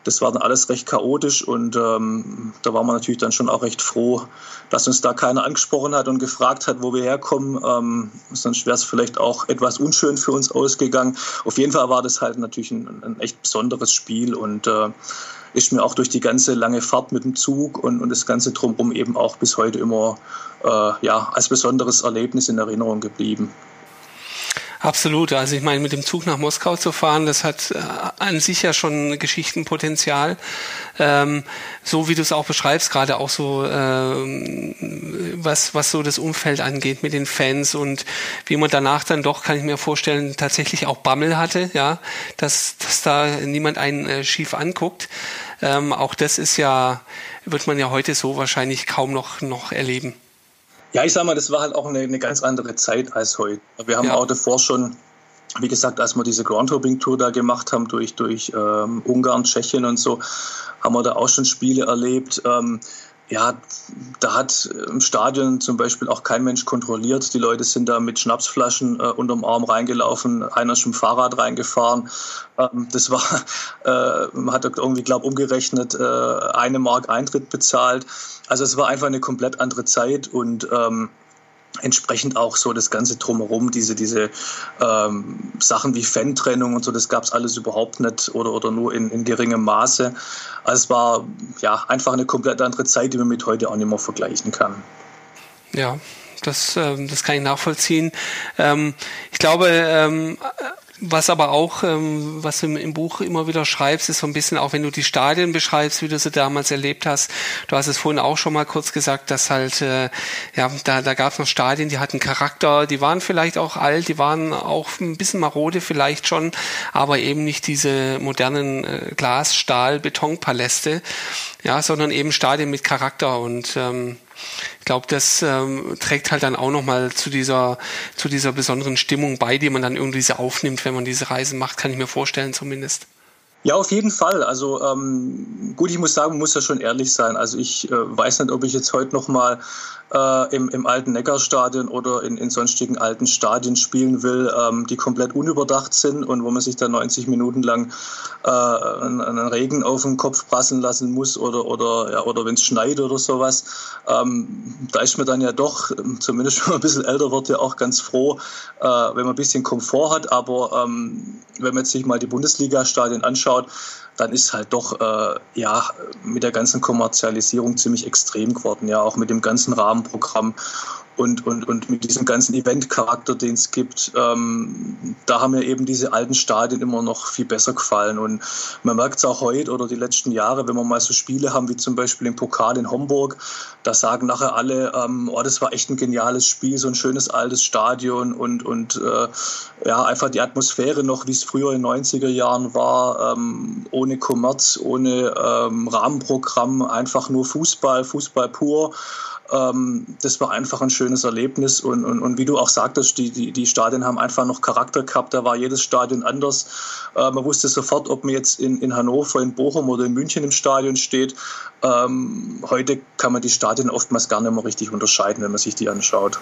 das war dann alles recht chaotisch und ähm, da war man natürlich dann schon auch recht froh, dass uns da keiner angesprochen hat und gefragt hat, wo wir herkommen. Ähm, sonst wäre es vielleicht auch etwas unschön für uns ausgegangen. Auf jeden Fall war das halt natürlich ein, ein echt besonderes Spiel und äh, ist mir auch durch die ganze lange Fahrt mit dem Zug und, und das ganze drumherum eben auch bis heute immer äh, ja, als besonderes Erlebnis in Erinnerung geblieben. Absolut. Also ich meine, mit dem Zug nach Moskau zu fahren, das hat äh, an sich ja schon Geschichtenpotenzial. Ähm, so wie du es auch beschreibst, gerade auch so, ähm, was, was so das Umfeld angeht mit den Fans und wie man danach dann doch, kann ich mir vorstellen, tatsächlich auch Bammel hatte, ja, dass, dass da niemand einen äh, schief anguckt. Ähm, auch das ist ja, wird man ja heute so wahrscheinlich kaum noch, noch erleben. Ja, ich sag mal, das war halt auch eine, eine ganz andere Zeit als heute. Wir haben ja. auch davor schon, wie gesagt, als wir diese Groundhopping-Tour da gemacht haben durch, durch ähm, Ungarn, Tschechien und so, haben wir da auch schon Spiele erlebt. Ähm, ja, da hat im Stadion zum Beispiel auch kein Mensch kontrolliert. Die Leute sind da mit Schnapsflaschen äh, unterm Arm reingelaufen, einer ist mit dem Fahrrad reingefahren. Ähm, das war, äh, man hat irgendwie, glaube umgerechnet, äh, eine Mark Eintritt bezahlt. Also es war einfach eine komplett andere Zeit und ähm, entsprechend auch so das Ganze drumherum, diese, diese ähm, Sachen wie Fan-Trennung und so, das gab es alles überhaupt nicht oder, oder nur in, in geringem Maße. Also es war ja einfach eine komplett andere Zeit, die man mit heute auch nicht mehr vergleichen kann. Ja, das, ähm, das kann ich nachvollziehen. Ähm, ich glaube, ähm, was aber auch, ähm, was du im, Buch immer wieder schreibst, ist so ein bisschen auch, wenn du die Stadien beschreibst, wie du sie damals erlebt hast. Du hast es vorhin auch schon mal kurz gesagt, dass halt, äh, ja, da, da gab es noch Stadien, die hatten Charakter, die waren vielleicht auch alt, die waren auch ein bisschen marode vielleicht schon, aber eben nicht diese modernen äh, Glas-, Stahl-, Betonpaläste, ja, sondern eben Stadien mit Charakter und ähm, ich glaube, das ähm, trägt halt dann auch nochmal zu dieser, zu dieser besonderen Stimmung bei, die man dann irgendwie so aufnimmt, wenn man diese Reisen macht, kann ich mir vorstellen zumindest. Ja, auf jeden Fall. Also ähm, gut, ich muss sagen, man muss ja schon ehrlich sein. Also ich äh, weiß nicht, ob ich jetzt heute noch mal äh, im, im alten Neckarstadion oder in, in sonstigen alten Stadien spielen will, ähm, die komplett unüberdacht sind und wo man sich dann 90 Minuten lang äh, einen, einen Regen auf den Kopf prasseln lassen muss oder oder ja, oder wenn es schneit oder sowas. Ähm, da ist man dann ja doch, zumindest wenn man ein bisschen älter wird, ja auch ganz froh, äh, wenn man ein bisschen Komfort hat. Aber ähm, wenn man jetzt sich mal die Bundesliga-Stadien anschaut, dann ist halt doch äh, ja mit der ganzen Kommerzialisierung ziemlich extrem geworden, ja auch mit dem ganzen Rahmenprogramm und, und, und mit diesem ganzen Event-Charakter, den es gibt, ähm, da haben mir eben diese alten Stadien immer noch viel besser gefallen. Und man merkt es auch heute oder die letzten Jahre, wenn wir mal so Spiele haben, wie zum Beispiel im Pokal in Homburg, da sagen nachher alle, ähm, oh, das war echt ein geniales Spiel, so ein schönes altes Stadion und, und äh, ja, einfach die Atmosphäre noch, wie es früher in den 90er Jahren war, ähm, ohne Kommerz, ohne ähm, Rahmenprogramm, einfach nur Fußball, Fußball pur. Ähm, das war einfach ein schönes Erlebnis und, und, und wie du auch sagtest, die, die, die Stadien haben einfach noch Charakter gehabt, da war jedes Stadion anders. Äh, man wusste sofort, ob man jetzt in, in Hannover, in Bochum oder in München im Stadion steht. Ähm, heute kann man die Stadien oftmals gar nicht mehr richtig unterscheiden, wenn man sich die anschaut.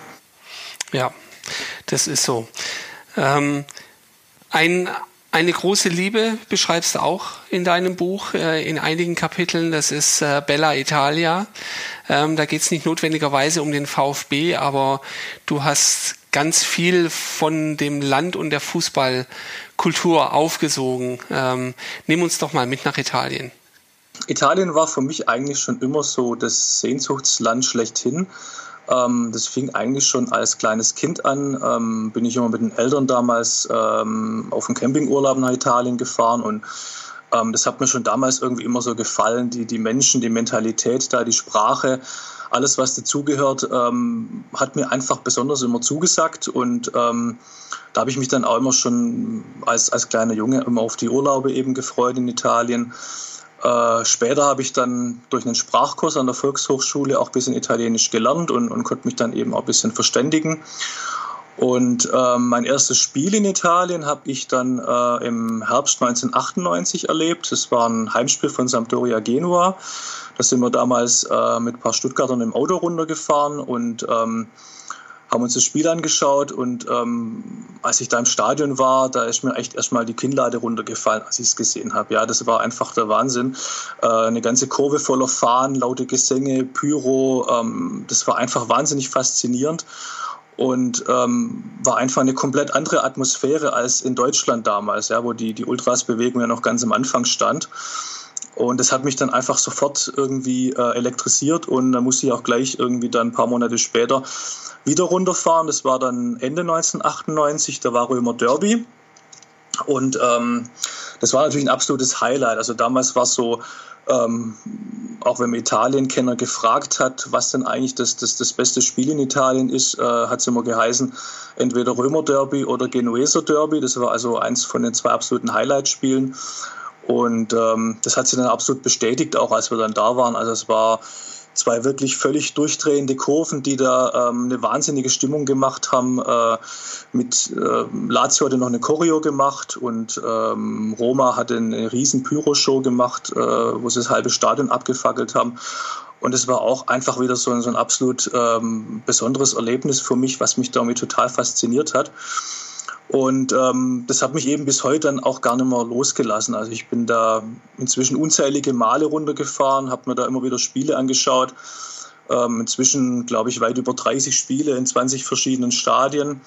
Ja, das ist so. Ähm, ein eine große Liebe beschreibst du auch in deinem Buch, äh, in einigen Kapiteln. Das ist äh, Bella Italia. Ähm, da geht es nicht notwendigerweise um den VfB, aber du hast ganz viel von dem Land und der Fußballkultur aufgesogen. Ähm, nimm uns doch mal mit nach Italien. Italien war für mich eigentlich schon immer so das Sehnsuchtsland schlechthin. Ähm, das fing eigentlich schon als kleines Kind an. Ähm, bin ich immer mit den Eltern damals ähm, auf einen Campingurlaub nach Italien gefahren und ähm, das hat mir schon damals irgendwie immer so gefallen. Die, die Menschen, die Mentalität da, die Sprache, alles, was dazugehört, ähm, hat mir einfach besonders immer zugesagt und ähm, da habe ich mich dann auch immer schon als, als kleiner Junge immer auf die Urlaube eben gefreut in Italien. Äh, später habe ich dann durch einen Sprachkurs an der Volkshochschule auch ein bisschen Italienisch gelernt und, und konnte mich dann eben auch ein bisschen verständigen. Und äh, mein erstes Spiel in Italien habe ich dann äh, im Herbst 1998 erlebt. Das war ein Heimspiel von Sampdoria Genua. Da sind wir damals äh, mit ein paar Stuttgartern im Auto runtergefahren und ähm, haben uns das Spiel angeschaut und ähm, als ich da im Stadion war, da ist mir echt erstmal die Kinnlade runtergefallen, als ich es gesehen habe. Ja, das war einfach der Wahnsinn. Äh, eine ganze Kurve voller Fahnen, laute Gesänge, Pyro, ähm, das war einfach wahnsinnig faszinierend und ähm, war einfach eine komplett andere Atmosphäre als in Deutschland damals, ja, wo die, die Ultras-Bewegung ja noch ganz am Anfang stand. Und das hat mich dann einfach sofort irgendwie äh, elektrisiert und da musste ich auch gleich irgendwie dann ein paar Monate später wieder runterfahren. Das war dann Ende 1998, da war Römer Derby. Und ähm, das war natürlich ein absolutes Highlight. Also damals war es so, ähm, auch wenn man Italien-Kenner gefragt hat, was denn eigentlich das, das, das beste Spiel in Italien ist, äh, hat es immer geheißen, entweder Römer Derby oder Genueser Derby. Das war also eins von den zwei absoluten Highlight-Spielen. Und ähm, das hat sich dann absolut bestätigt, auch als wir dann da waren. Also es war zwei wirklich völlig durchdrehende Kurven, die da ähm, eine wahnsinnige Stimmung gemacht haben. Äh, mit äh, Lazio hatte noch eine Choreo gemacht und ähm, Roma hatte eine riesen Pyro-Show gemacht, äh, wo sie das halbe Stadion abgefackelt haben. Und es war auch einfach wieder so ein, so ein absolut ähm, besonderes Erlebnis für mich, was mich damit total fasziniert hat. Und ähm, das hat mich eben bis heute dann auch gar nicht mehr losgelassen. Also ich bin da inzwischen unzählige Male runtergefahren, habe mir da immer wieder Spiele angeschaut. Ähm, inzwischen, glaube ich, weit über 30 Spiele in 20 verschiedenen Stadien.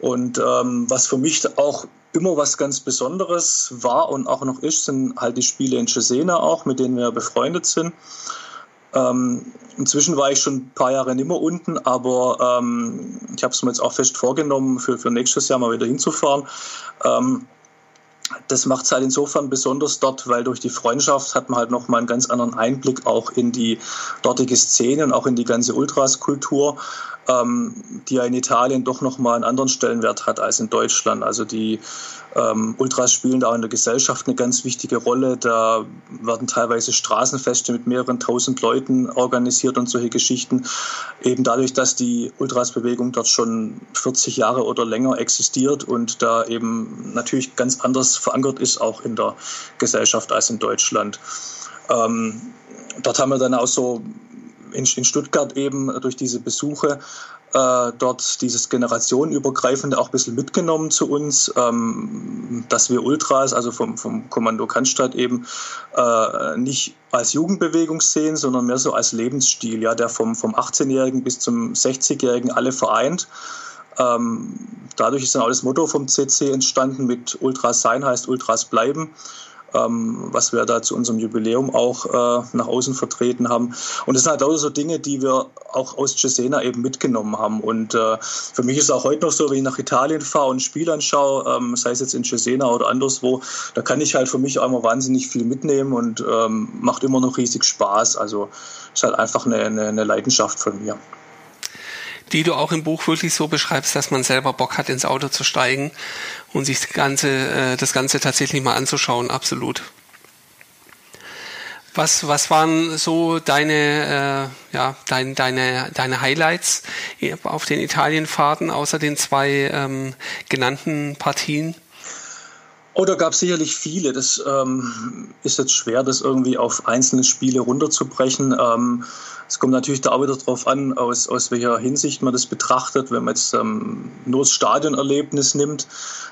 Und ähm, was für mich auch immer was ganz Besonderes war und auch noch ist, sind halt die Spiele in Cesena auch, mit denen wir befreundet sind. Ähm, inzwischen war ich schon ein paar Jahre nicht mehr unten, aber ähm, ich habe es mir jetzt auch fest vorgenommen, für, für nächstes Jahr mal wieder hinzufahren. Ähm, das macht es halt insofern besonders dort, weil durch die Freundschaft hat man halt nochmal einen ganz anderen Einblick auch in die dortige Szene und auch in die ganze Ultras-Kultur ähm, die ja in Italien doch nochmal einen anderen Stellenwert hat als in Deutschland. Also die ähm, Ultras spielen da auch in der Gesellschaft eine ganz wichtige Rolle. Da werden teilweise Straßenfeste mit mehreren tausend Leuten organisiert und solche Geschichten. Eben dadurch, dass die Ultras-Bewegung dort schon 40 Jahre oder länger existiert und da eben natürlich ganz anders verankert ist, auch in der Gesellschaft als in Deutschland. Ähm, dort haben wir dann auch so in, in Stuttgart eben durch diese Besuche äh, dort dieses generationenübergreifende auch ein bisschen mitgenommen zu uns, ähm, dass wir Ultras, also vom, vom Kommando Cannstatt eben äh, nicht als Jugendbewegung sehen, sondern mehr so als Lebensstil, ja, der vom, vom 18-Jährigen bis zum 60-Jährigen alle vereint. Ähm, dadurch ist dann auch das Motto vom CC entstanden mit Ultras sein heißt Ultras bleiben was wir da zu unserem Jubiläum auch äh, nach außen vertreten haben. Und das sind halt auch so Dinge, die wir auch aus Cesena eben mitgenommen haben. Und äh, für mich ist es auch heute noch so, wenn ich nach Italien fahre und ein Spiel anschaue, ähm, sei es jetzt in Cesena oder anderswo, da kann ich halt für mich auch immer wahnsinnig viel mitnehmen und ähm, macht immer noch riesig Spaß. Also ist halt einfach eine, eine, eine Leidenschaft von mir die du auch im Buch wirklich so beschreibst, dass man selber Bock hat, ins Auto zu steigen und sich das Ganze, äh, das Ganze tatsächlich mal anzuschauen, absolut. Was, was waren so deine, äh, ja, dein, deine, deine Highlights auf den Italienfahrten außer den zwei ähm, genannten Partien? Oh, da gab es sicherlich viele. Das ähm, ist jetzt schwer, das irgendwie auf einzelne Spiele runterzubrechen. Ähm, es kommt natürlich da auch wieder darauf an, aus, aus welcher Hinsicht man das betrachtet. Wenn man jetzt ähm, nur das Stadionerlebnis nimmt,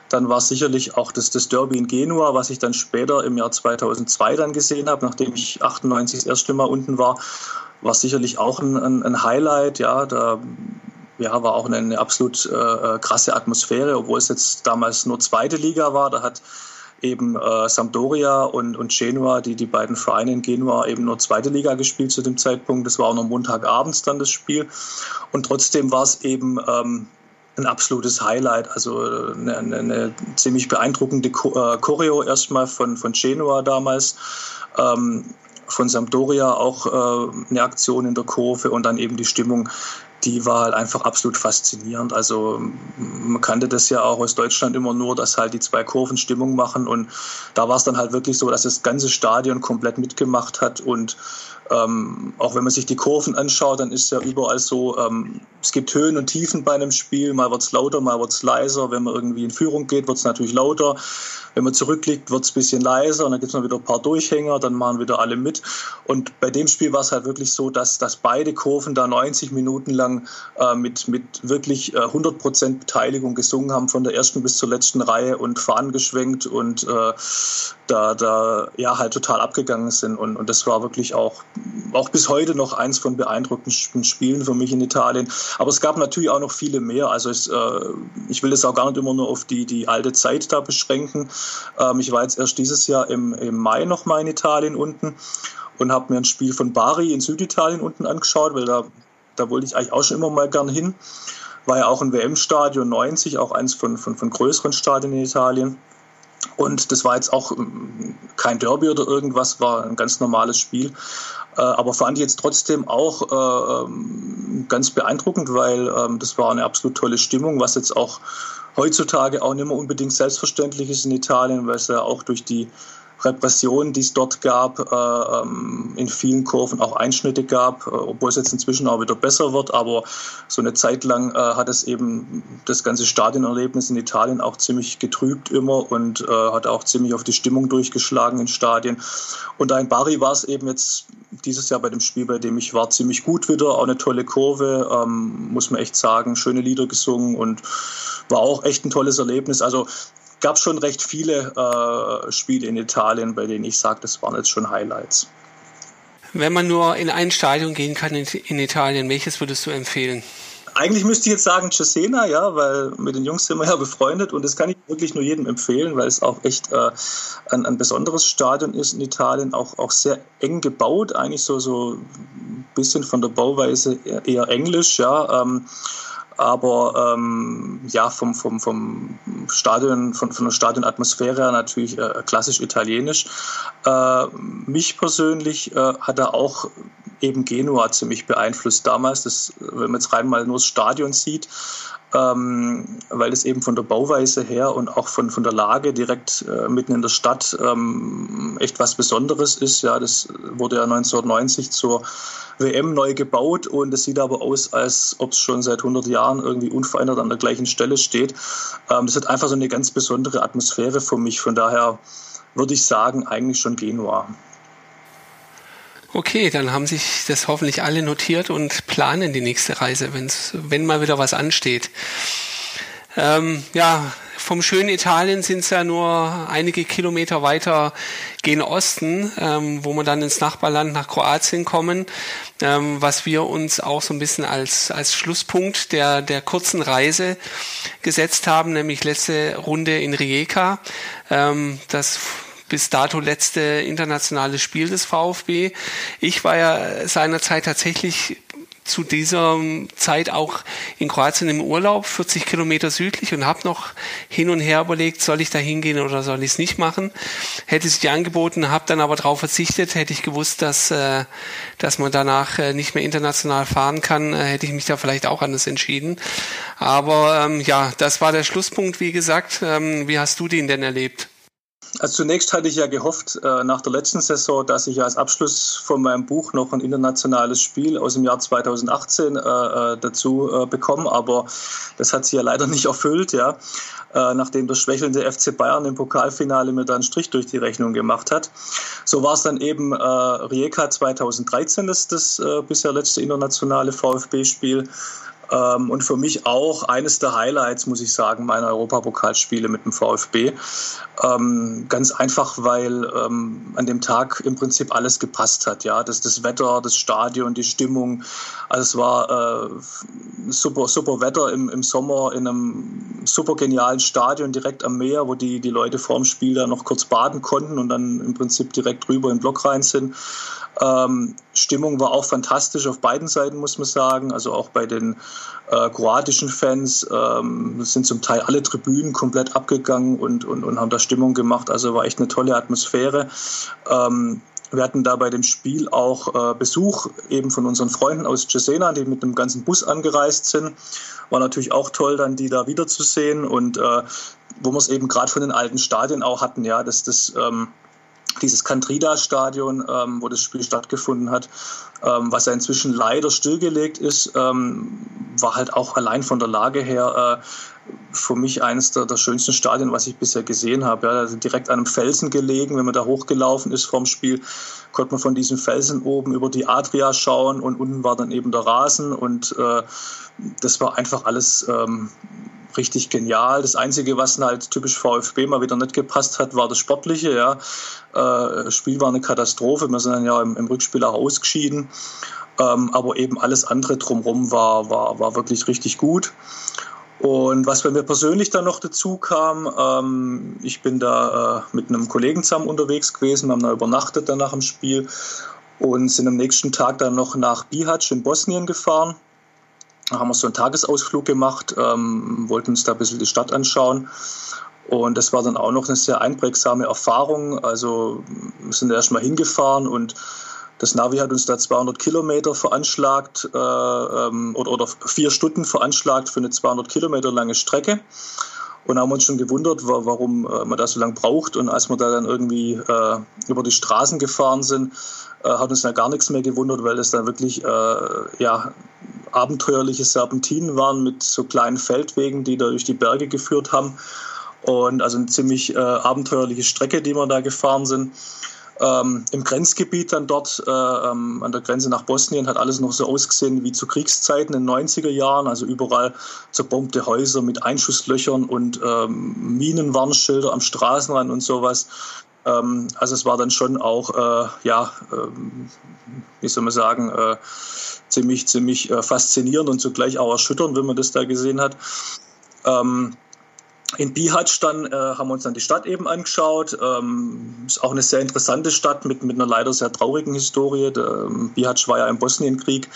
dann war sicherlich auch das, das Derby in Genua, was ich dann später im Jahr 2002 dann gesehen habe, nachdem ich 98 das erste Mal unten war, war sicherlich auch ein, ein, ein Highlight. Ja, da ja, war auch eine, eine absolut äh, krasse Atmosphäre, obwohl es jetzt damals nur zweite Liga war. Da hat eben äh, Sampdoria und, und Genua, die, die beiden Vereine in Genua, eben nur zweite Liga gespielt zu dem Zeitpunkt. Das war auch noch Montagabends dann das Spiel. Und trotzdem war es eben ähm, ein absolutes Highlight. Also äh, eine, eine, eine ziemlich beeindruckende äh, Choreo erstmal von, von Genua damals. Ähm, von Sampdoria auch äh, eine Aktion in der Kurve und dann eben die Stimmung, die war halt einfach absolut faszinierend. Also man kannte das ja auch aus Deutschland immer nur, dass halt die zwei Kurven Stimmung machen und da war es dann halt wirklich so, dass das ganze Stadion komplett mitgemacht hat und ähm, auch wenn man sich die Kurven anschaut, dann ist ja überall so, ähm, es gibt Höhen und Tiefen bei einem Spiel, mal wird es lauter, mal wird es leiser. Wenn man irgendwie in Führung geht, wird es natürlich lauter. Wenn man zurückliegt, wird es ein bisschen leiser und dann gibt es noch wieder ein paar Durchhänger, dann machen wieder alle mit. Und bei dem Spiel war es halt wirklich so, dass, dass beide Kurven da 90 Minuten lang äh, mit, mit wirklich äh, 100% Beteiligung gesungen haben, von der ersten bis zur letzten Reihe und Fahnen geschwenkt und äh, da, da ja halt total abgegangen sind. Und, und das war wirklich auch auch bis heute noch eins von beeindruckenden Spielen für mich in Italien. Aber es gab natürlich auch noch viele mehr. Also es, äh, ich will das auch gar nicht immer nur auf die, die alte Zeit da beschränken. Ähm, ich war jetzt erst dieses Jahr im, im Mai noch mal in Italien unten und habe mir ein Spiel von Bari in Süditalien unten angeschaut, weil da, da wollte ich eigentlich auch schon immer mal gern hin. War ja auch ein WM-Stadion 90, auch eins von, von, von größeren Stadien in Italien. Und das war jetzt auch ähm, kein Derby oder irgendwas, war ein ganz normales Spiel. Äh, aber fand ich jetzt trotzdem auch äh, ähm, ganz beeindruckend, weil ähm, das war eine absolut tolle Stimmung, was jetzt auch heutzutage auch nicht mehr unbedingt selbstverständlich ist in Italien, weil es ja auch durch die Repression, die es dort gab, äh, ähm, in vielen Kurven auch Einschnitte gab, äh, obwohl es jetzt inzwischen auch wieder besser wird. Aber so eine Zeit lang äh, hat es eben das ganze Stadionerlebnis in Italien auch ziemlich getrübt immer und hat auch ziemlich auf die Stimmung durchgeschlagen in Stadien. Und da in Bari war es eben jetzt dieses Jahr bei dem Spiel, bei dem ich war, ziemlich gut wieder. Auch eine tolle Kurve, ähm, muss man echt sagen. Schöne Lieder gesungen und war auch echt ein tolles Erlebnis. Also gab schon recht viele äh, Spiele in Italien, bei denen ich sage, das waren jetzt schon Highlights. Wenn man nur in ein Stadion gehen kann in, Italien, welches würdest du empfehlen? Eigentlich müsste ich jetzt sagen Cesena, ja, weil mit den Jungs sind wir ja befreundet und das kann ich wirklich nur jedem empfehlen, weil es auch echt äh, ein, ein besonderes Stadion ist in Italien, auch, auch sehr eng gebaut, eigentlich so, so ein bisschen von der Bauweise eher, eher englisch, ja. Ähm, aber ähm, ja, vom, vom, vom Stadion, von, von der Stadionatmosphäre natürlich äh, klassisch italienisch. Äh, mich persönlich äh, hat er auch eben Genua ziemlich beeinflusst damals, das, wenn man jetzt rein mal nur das Stadion sieht, ähm, weil es eben von der Bauweise her und auch von, von der Lage direkt äh, mitten in der Stadt ähm, echt was Besonderes ist. Ja, das wurde ja 1990 zur WM neu gebaut und es sieht aber aus, als ob es schon seit 100 Jahren irgendwie unverändert an der gleichen Stelle steht. Ähm, das hat einfach so eine ganz besondere Atmosphäre für mich. Von daher würde ich sagen, eigentlich schon Genua. Okay, dann haben sich das hoffentlich alle notiert und planen die nächste Reise, wenn's, wenn mal wieder was ansteht. Ähm, ja, vom schönen Italien sind es ja nur einige Kilometer weiter gen Osten, ähm, wo wir dann ins Nachbarland nach Kroatien kommen, ähm, was wir uns auch so ein bisschen als, als Schlusspunkt der, der kurzen Reise gesetzt haben, nämlich letzte Runde in Rijeka. Ähm, das bis dato letzte internationale Spiel des VfB. Ich war ja seinerzeit tatsächlich zu dieser Zeit auch in Kroatien im Urlaub, 40 Kilometer südlich und habe noch hin und her überlegt, soll ich da hingehen oder soll ich es nicht machen. Hätte sich angeboten, habe dann aber darauf verzichtet. Hätte ich gewusst, dass, äh, dass man danach äh, nicht mehr international fahren kann, äh, hätte ich mich da vielleicht auch anders entschieden. Aber ähm, ja, das war der Schlusspunkt, wie gesagt. Ähm, wie hast du den denn erlebt? Also zunächst hatte ich ja gehofft äh, nach der letzten Saison, dass ich als Abschluss von meinem Buch noch ein internationales Spiel aus dem Jahr 2018 äh, äh, dazu bekomme, aber das hat sich ja leider nicht erfüllt, ja, nachdem der schwächelnde FC Bayern im Pokalfinale mir da einen Strich durch die Rechnung gemacht hat. So war es dann eben Rijeka 2013, das, das bisher letzte internationale VfB-Spiel. Ähm, und für mich auch eines der Highlights, muss ich sagen, meiner Europapokalspiele mit dem VfB. Ähm, ganz einfach, weil ähm, an dem Tag im Prinzip alles gepasst hat. Ja, das, das Wetter, das Stadion, die Stimmung. Also es war äh, super, super Wetter im, im Sommer in einem super genialen Stadion direkt am Meer, wo die, die Leute vorm Spiel dann noch kurz baden konnten und dann im Prinzip direkt rüber in den Block rein sind. Ähm, Stimmung war auch fantastisch auf beiden Seiten, muss man sagen. Also auch bei den äh, kroatischen Fans ähm, sind zum Teil alle Tribünen komplett abgegangen und, und, und haben da Stimmung gemacht. Also war echt eine tolle Atmosphäre. Ähm, wir hatten da bei dem Spiel auch äh, Besuch eben von unseren Freunden aus Cesena, die mit einem ganzen Bus angereist sind. War natürlich auch toll, dann die da wiederzusehen und äh, wo wir es eben gerade von den alten Stadien auch hatten, ja, dass das ähm, dieses Cantrida-Stadion, ähm, wo das Spiel stattgefunden hat, ähm, was ja inzwischen leider stillgelegt ist, ähm, war halt auch allein von der Lage her äh, für mich eines der, der, schönsten Stadien, was ich bisher gesehen habe. Ja, also direkt an einem Felsen gelegen, wenn man da hochgelaufen ist vorm Spiel, konnte man von diesem Felsen oben über die Adria schauen und unten war dann eben der Rasen und äh, das war einfach alles ähm, richtig genial. Das Einzige, was halt typisch VfB mal wieder nicht gepasst hat, war das Sportliche. Ja. Äh, das Spiel war eine Katastrophe. Wir sind dann ja im, im Rückspiel auch ausgeschieden. Ähm, aber eben alles andere drumherum war, war, war wirklich richtig gut. Und was bei mir persönlich dann noch dazu kam, ähm, ich bin da äh, mit einem Kollegen zusammen unterwegs gewesen, haben da übernachtet dann nach dem Spiel und sind am nächsten Tag dann noch nach Bihać in Bosnien gefahren. Da haben wir so einen Tagesausflug gemacht, ähm, wollten uns da ein bisschen die Stadt anschauen. Und das war dann auch noch eine sehr einprägsame Erfahrung. Also wir sind erst mal hingefahren und das Navi hat uns da 200 Kilometer veranschlagt äh, ähm, oder, oder vier Stunden veranschlagt für eine 200 Kilometer lange Strecke. Und haben uns schon gewundert, warum äh, man da so lange braucht. Und als wir da dann irgendwie äh, über die Straßen gefahren sind, äh, hat uns da gar nichts mehr gewundert, weil es dann wirklich äh, ja, abenteuerliche Serpentinen waren mit so kleinen Feldwegen, die da durch die Berge geführt haben. Und also eine ziemlich äh, abenteuerliche Strecke, die wir da gefahren sind. Ähm, Im Grenzgebiet dann dort äh, ähm, an der Grenze nach Bosnien hat alles noch so ausgesehen wie zu Kriegszeiten in den 90er Jahren. Also überall zerbombte Häuser mit Einschusslöchern und ähm, Minenwarnschilder am Straßenrand und sowas. Ähm, also es war dann schon auch, äh, ja, ähm, wie soll man sagen, äh, ziemlich, ziemlich äh, faszinierend und zugleich auch erschütternd, wenn man das da gesehen hat. Ähm, in Bihać dann äh, haben wir uns dann die Stadt eben angeschaut. Ähm, ist auch eine sehr interessante Stadt mit, mit einer leider sehr traurigen Historie. Der, ähm, Bihać war ja im Bosnienkrieg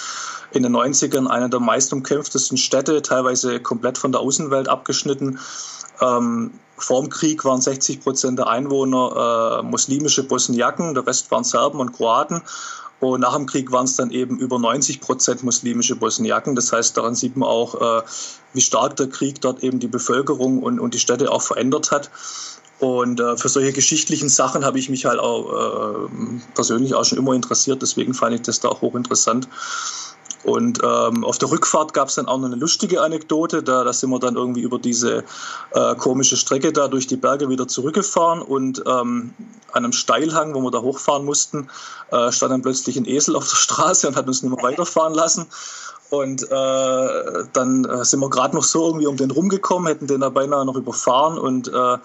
in den 90ern eine der meistumkämpftesten Städte, teilweise komplett von der Außenwelt abgeschnitten. Ähm, vor dem Krieg waren 60 Prozent der Einwohner äh, muslimische Bosniaken, der Rest waren Serben und Kroaten. Und nach dem Krieg waren es dann eben über 90 Prozent muslimische Bosniaken. Das heißt, daran sieht man auch, äh, wie stark der Krieg dort eben die Bevölkerung und, und die Städte auch verändert hat. Und äh, für solche geschichtlichen Sachen habe ich mich halt auch äh, persönlich auch schon immer interessiert. Deswegen fand ich das da auch hochinteressant. Und ähm, auf der Rückfahrt gab es dann auch noch eine lustige Anekdote. Da, da sind wir dann irgendwie über diese äh, komische Strecke da durch die Berge wieder zurückgefahren und ähm, an einem Steilhang, wo wir da hochfahren mussten, äh, stand dann plötzlich ein Esel auf der Straße und hat uns nicht mehr weiterfahren lassen. Und äh, dann äh, sind wir gerade noch so irgendwie um den rumgekommen, hätten den da beinahe noch überfahren und äh,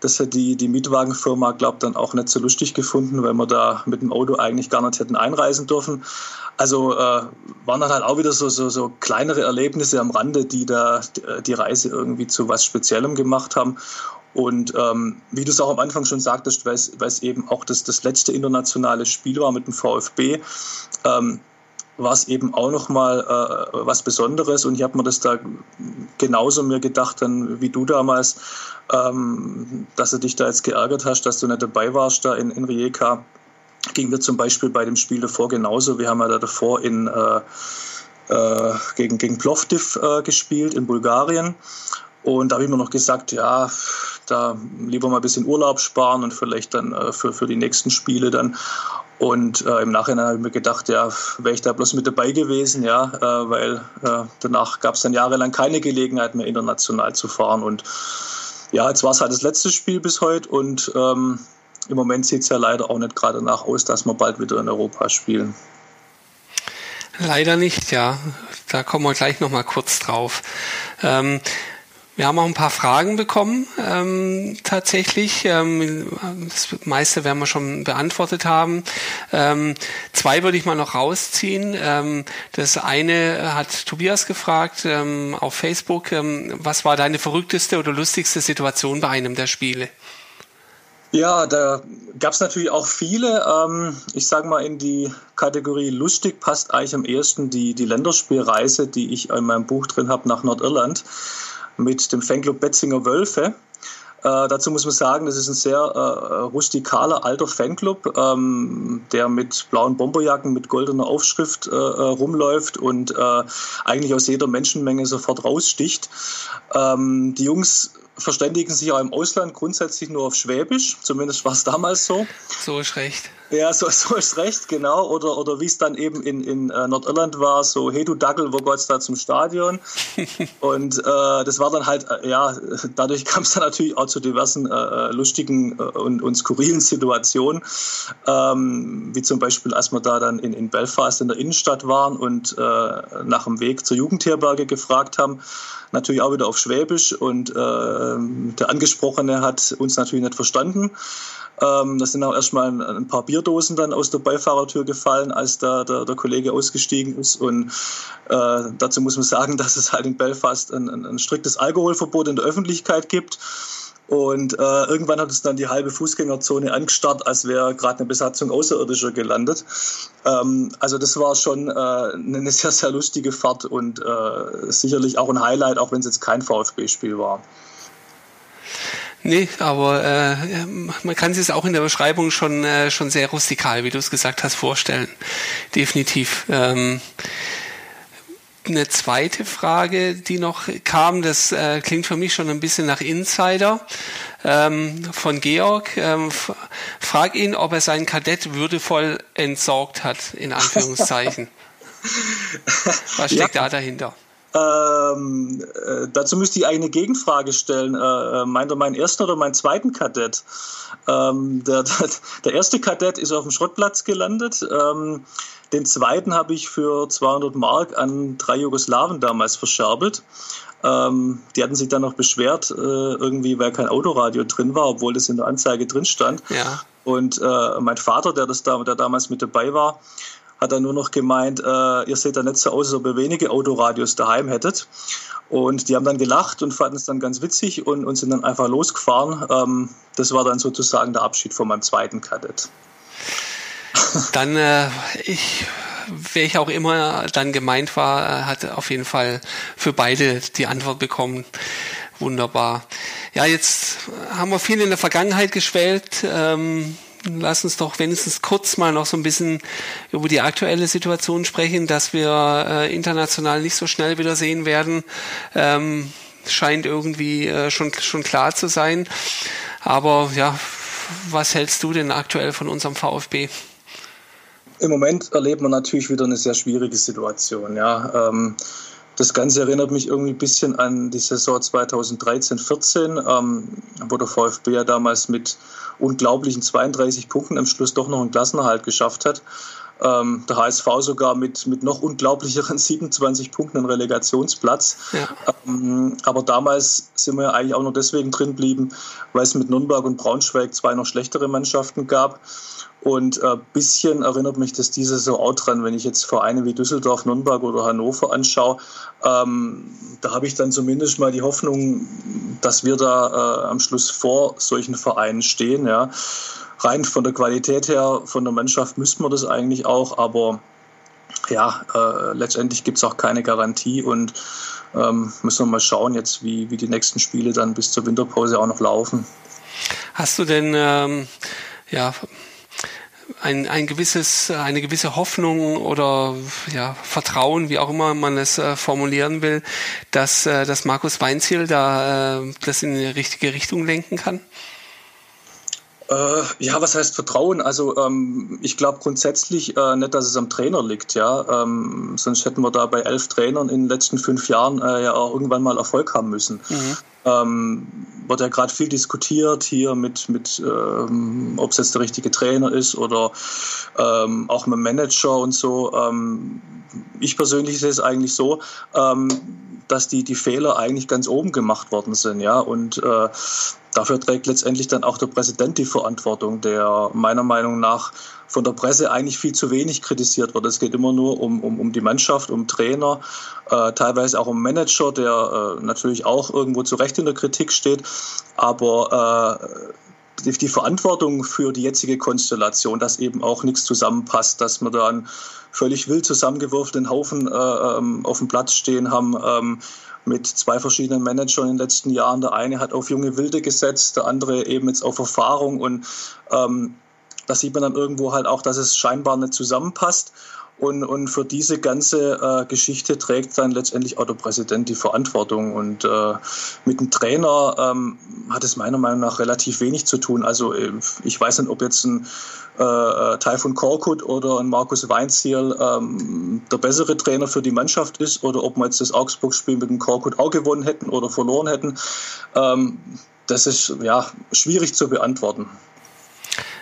das hat die, die Mietwagenfirma, glaubt dann auch nicht so lustig gefunden, weil wir da mit dem Auto eigentlich gar nicht hätten einreisen dürfen. Also äh, waren dann halt auch wieder so, so, so kleinere Erlebnisse am Rande, die da die Reise irgendwie zu was Speziellem gemacht haben. Und ähm, wie du es auch am Anfang schon sagtest, weil es eben auch das, das letzte internationale Spiel war mit dem VfB, ähm, war es eben auch nochmal äh, was Besonderes und ich habe mir das da genauso mir gedacht dann wie du damals, ähm, dass du dich da jetzt geärgert hast, dass du nicht dabei warst da in, in Rijeka. Ging mir zum Beispiel bei dem Spiel davor genauso. Wir haben ja da davor in äh, äh, gegen, gegen Plovdiv äh, gespielt in Bulgarien. Und da habe ich mir noch gesagt, ja, da lieber mal ein bisschen Urlaub sparen und vielleicht dann äh, für, für die nächsten Spiele dann. Und äh, im Nachhinein habe ich mir gedacht, ja, wäre ich da bloß mit dabei gewesen, ja, äh, weil äh, danach gab es dann jahrelang keine Gelegenheit mehr international zu fahren. Und ja, jetzt war es halt das letzte Spiel bis heute und ähm, im Moment sieht es ja leider auch nicht gerade nach aus, dass wir bald wieder in Europa spielen. Leider nicht, ja. Da kommen wir gleich nochmal kurz drauf. Ähm, wir haben auch ein paar Fragen bekommen, ähm, tatsächlich. Ähm, das meiste werden wir schon beantwortet haben. Ähm, zwei würde ich mal noch rausziehen. Ähm, das eine hat Tobias gefragt ähm, auf Facebook. Ähm, was war deine verrückteste oder lustigste Situation bei einem der Spiele? Ja, da gab es natürlich auch viele. Ähm, ich sage mal, in die Kategorie lustig passt eigentlich am ehesten die, die Länderspielreise, die ich in meinem Buch drin habe nach Nordirland mit dem Fanclub Betzinger Wölfe. Äh, dazu muss man sagen, das ist ein sehr äh, rustikaler alter Fanclub, ähm, der mit blauen Bomberjacken mit goldener Aufschrift äh, äh rumläuft und äh, eigentlich aus jeder Menschenmenge sofort raussticht. Ähm, die Jungs verständigen sich auch im Ausland grundsätzlich nur auf Schwäbisch. Zumindest war es damals so. So ist recht. Ja, so, so ist recht, genau. Oder, oder wie es dann eben in, in uh, Nordirland war, so, hey du Dackel, wo geht's da zum Stadion? und äh, das war dann halt, äh, ja, dadurch kam es dann natürlich auch zu diversen äh, lustigen äh, und, und skurrilen Situationen. Ähm, wie zum Beispiel, als wir da dann in, in Belfast in der Innenstadt waren und äh, nach dem Weg zur Jugendherberge gefragt haben, natürlich auch wieder auf Schwäbisch und äh, der Angesprochene hat uns natürlich nicht verstanden. Ähm, da sind auch erstmal ein, ein, paar Bierdosen dann aus der Beifahrertür gefallen, als da der, der Kollege ausgestiegen ist. Und äh, dazu muss man sagen, dass es halt in Belfast ein, ein, ein striktes Alkoholverbot in der Öffentlichkeit gibt. Und äh, irgendwann hat es dann die halbe Fußgängerzone angestarrt, als wäre gerade eine Besatzung Außerirdischer gelandet. Ähm, also das war schon äh, eine sehr, sehr lustige Fahrt und äh, sicherlich auch ein Highlight, auch wenn es jetzt kein VfB-Spiel war. Nee, aber äh, man kann sich es auch in der Beschreibung schon, äh, schon sehr rustikal, wie du es gesagt hast, vorstellen. Definitiv. Ähm, eine zweite Frage, die noch kam, das äh, klingt für mich schon ein bisschen nach Insider ähm, von Georg. Ähm, frag ihn, ob er seinen Kadett würdevoll entsorgt hat, in Anführungszeichen. Was steckt ja. da dahinter? Ähm, äh, dazu müsste ich eine Gegenfrage stellen. Äh, äh, meint er meinen ersten oder meinen zweiten Kadett? Ähm, der, der, der, erste Kadett ist auf dem Schrottplatz gelandet. Ähm, den zweiten habe ich für 200 Mark an drei Jugoslawen damals verscherbelt. Ähm, die hatten sich dann noch beschwert, äh, irgendwie, weil kein Autoradio drin war, obwohl das in der Anzeige drin stand. Ja. Und äh, mein Vater, der das da, der damals mit dabei war, hat dann nur noch gemeint, äh, ihr seht da nicht so aus, als ob ihr wenige Autoradios daheim hättet. Und die haben dann gelacht und fanden es dann ganz witzig und, und sind dann einfach losgefahren. Ähm, das war dann sozusagen der Abschied von meinem zweiten Kadett. Dann, äh, ich, ich auch immer dann gemeint war, äh, hat auf jeden Fall für beide die Antwort bekommen. Wunderbar. Ja, jetzt haben wir viel in der Vergangenheit geschwellt. Ähm, lass uns doch wenigstens kurz mal noch so ein bisschen über die aktuelle Situation sprechen, dass wir äh, international nicht so schnell wieder sehen werden. Ähm, scheint irgendwie äh, schon, schon klar zu sein. Aber ja, was hältst du denn aktuell von unserem VfB? Im Moment erlebt man natürlich wieder eine sehr schwierige Situation. Ja. Ähm, das Ganze erinnert mich irgendwie ein bisschen an die Saison 2013-14, ähm, wo der VfB ja damals mit unglaublichen 32 Punkten am Schluss doch noch einen Klassenerhalt geschafft hat. Ähm, der HSV sogar mit, mit noch unglaublicheren 27 Punkten einen Relegationsplatz. Ja. Ähm, aber damals sind wir ja eigentlich auch nur deswegen drin geblieben, weil es mit Nürnberg und Braunschweig zwei noch schlechtere Mannschaften gab. Und ein äh, bisschen erinnert mich das diese so auch dran, wenn ich jetzt Vereine wie Düsseldorf, Nürnberg oder Hannover anschaue. Ähm, da habe ich dann zumindest mal die Hoffnung, dass wir da äh, am Schluss vor solchen Vereinen stehen. Ja. Rein von der Qualität her, von der Mannschaft müssten wir das eigentlich auch, aber ja, äh, letztendlich gibt es auch keine Garantie und ähm, müssen wir mal schauen jetzt, wie, wie die nächsten Spiele dann bis zur Winterpause auch noch laufen. Hast du denn ähm, ja ein, ein gewisses, eine gewisse Hoffnung oder ja, Vertrauen, wie auch immer man es äh, formulieren will, dass, äh, dass Markus Weinziel da äh, das in die richtige Richtung lenken kann? Äh, ja, was heißt Vertrauen? Also ähm, ich glaube grundsätzlich äh, nicht, dass es am Trainer liegt, ja. Ähm, sonst hätten wir da bei elf Trainern in den letzten fünf Jahren äh, ja auch irgendwann mal Erfolg haben müssen. Mhm. Ähm, wird ja gerade viel diskutiert hier mit, mit ähm, ob es jetzt der richtige Trainer ist oder ähm, auch mit dem Manager und so. Ähm, ich persönlich sehe es eigentlich so, ähm, dass die, die Fehler eigentlich ganz oben gemacht worden sind, ja. Und äh, dafür trägt letztendlich dann auch der Präsident die Verantwortung, der meiner Meinung nach von der Presse eigentlich viel zu wenig kritisiert wird. Es geht immer nur um, um, um die Mannschaft, um Trainer, äh, teilweise auch um Manager, der äh, natürlich auch irgendwo zu Recht in der Kritik steht. Aber äh, die, die Verantwortung für die jetzige Konstellation, dass eben auch nichts zusammenpasst, dass wir da einen völlig wild zusammengewürften Haufen äh, ähm, auf dem Platz stehen haben, ähm, mit zwei verschiedenen Managern in den letzten Jahren. Der eine hat auf junge Wilde gesetzt, der andere eben jetzt auf Erfahrung und ähm, da sieht man dann irgendwo halt auch, dass es scheinbar nicht zusammenpasst. Und, und für diese ganze äh, Geschichte trägt dann letztendlich auch der Präsident die Verantwortung. Und äh, mit dem Trainer ähm, hat es meiner Meinung nach relativ wenig zu tun. Also äh, ich weiß nicht, ob jetzt ein äh, äh, von Korkut oder ein Markus Weinziel ähm, der bessere Trainer für die Mannschaft ist oder ob wir jetzt das Augsburg-Spiel mit dem Korkut auch gewonnen hätten oder verloren hätten. Ähm, das ist ja schwierig zu beantworten.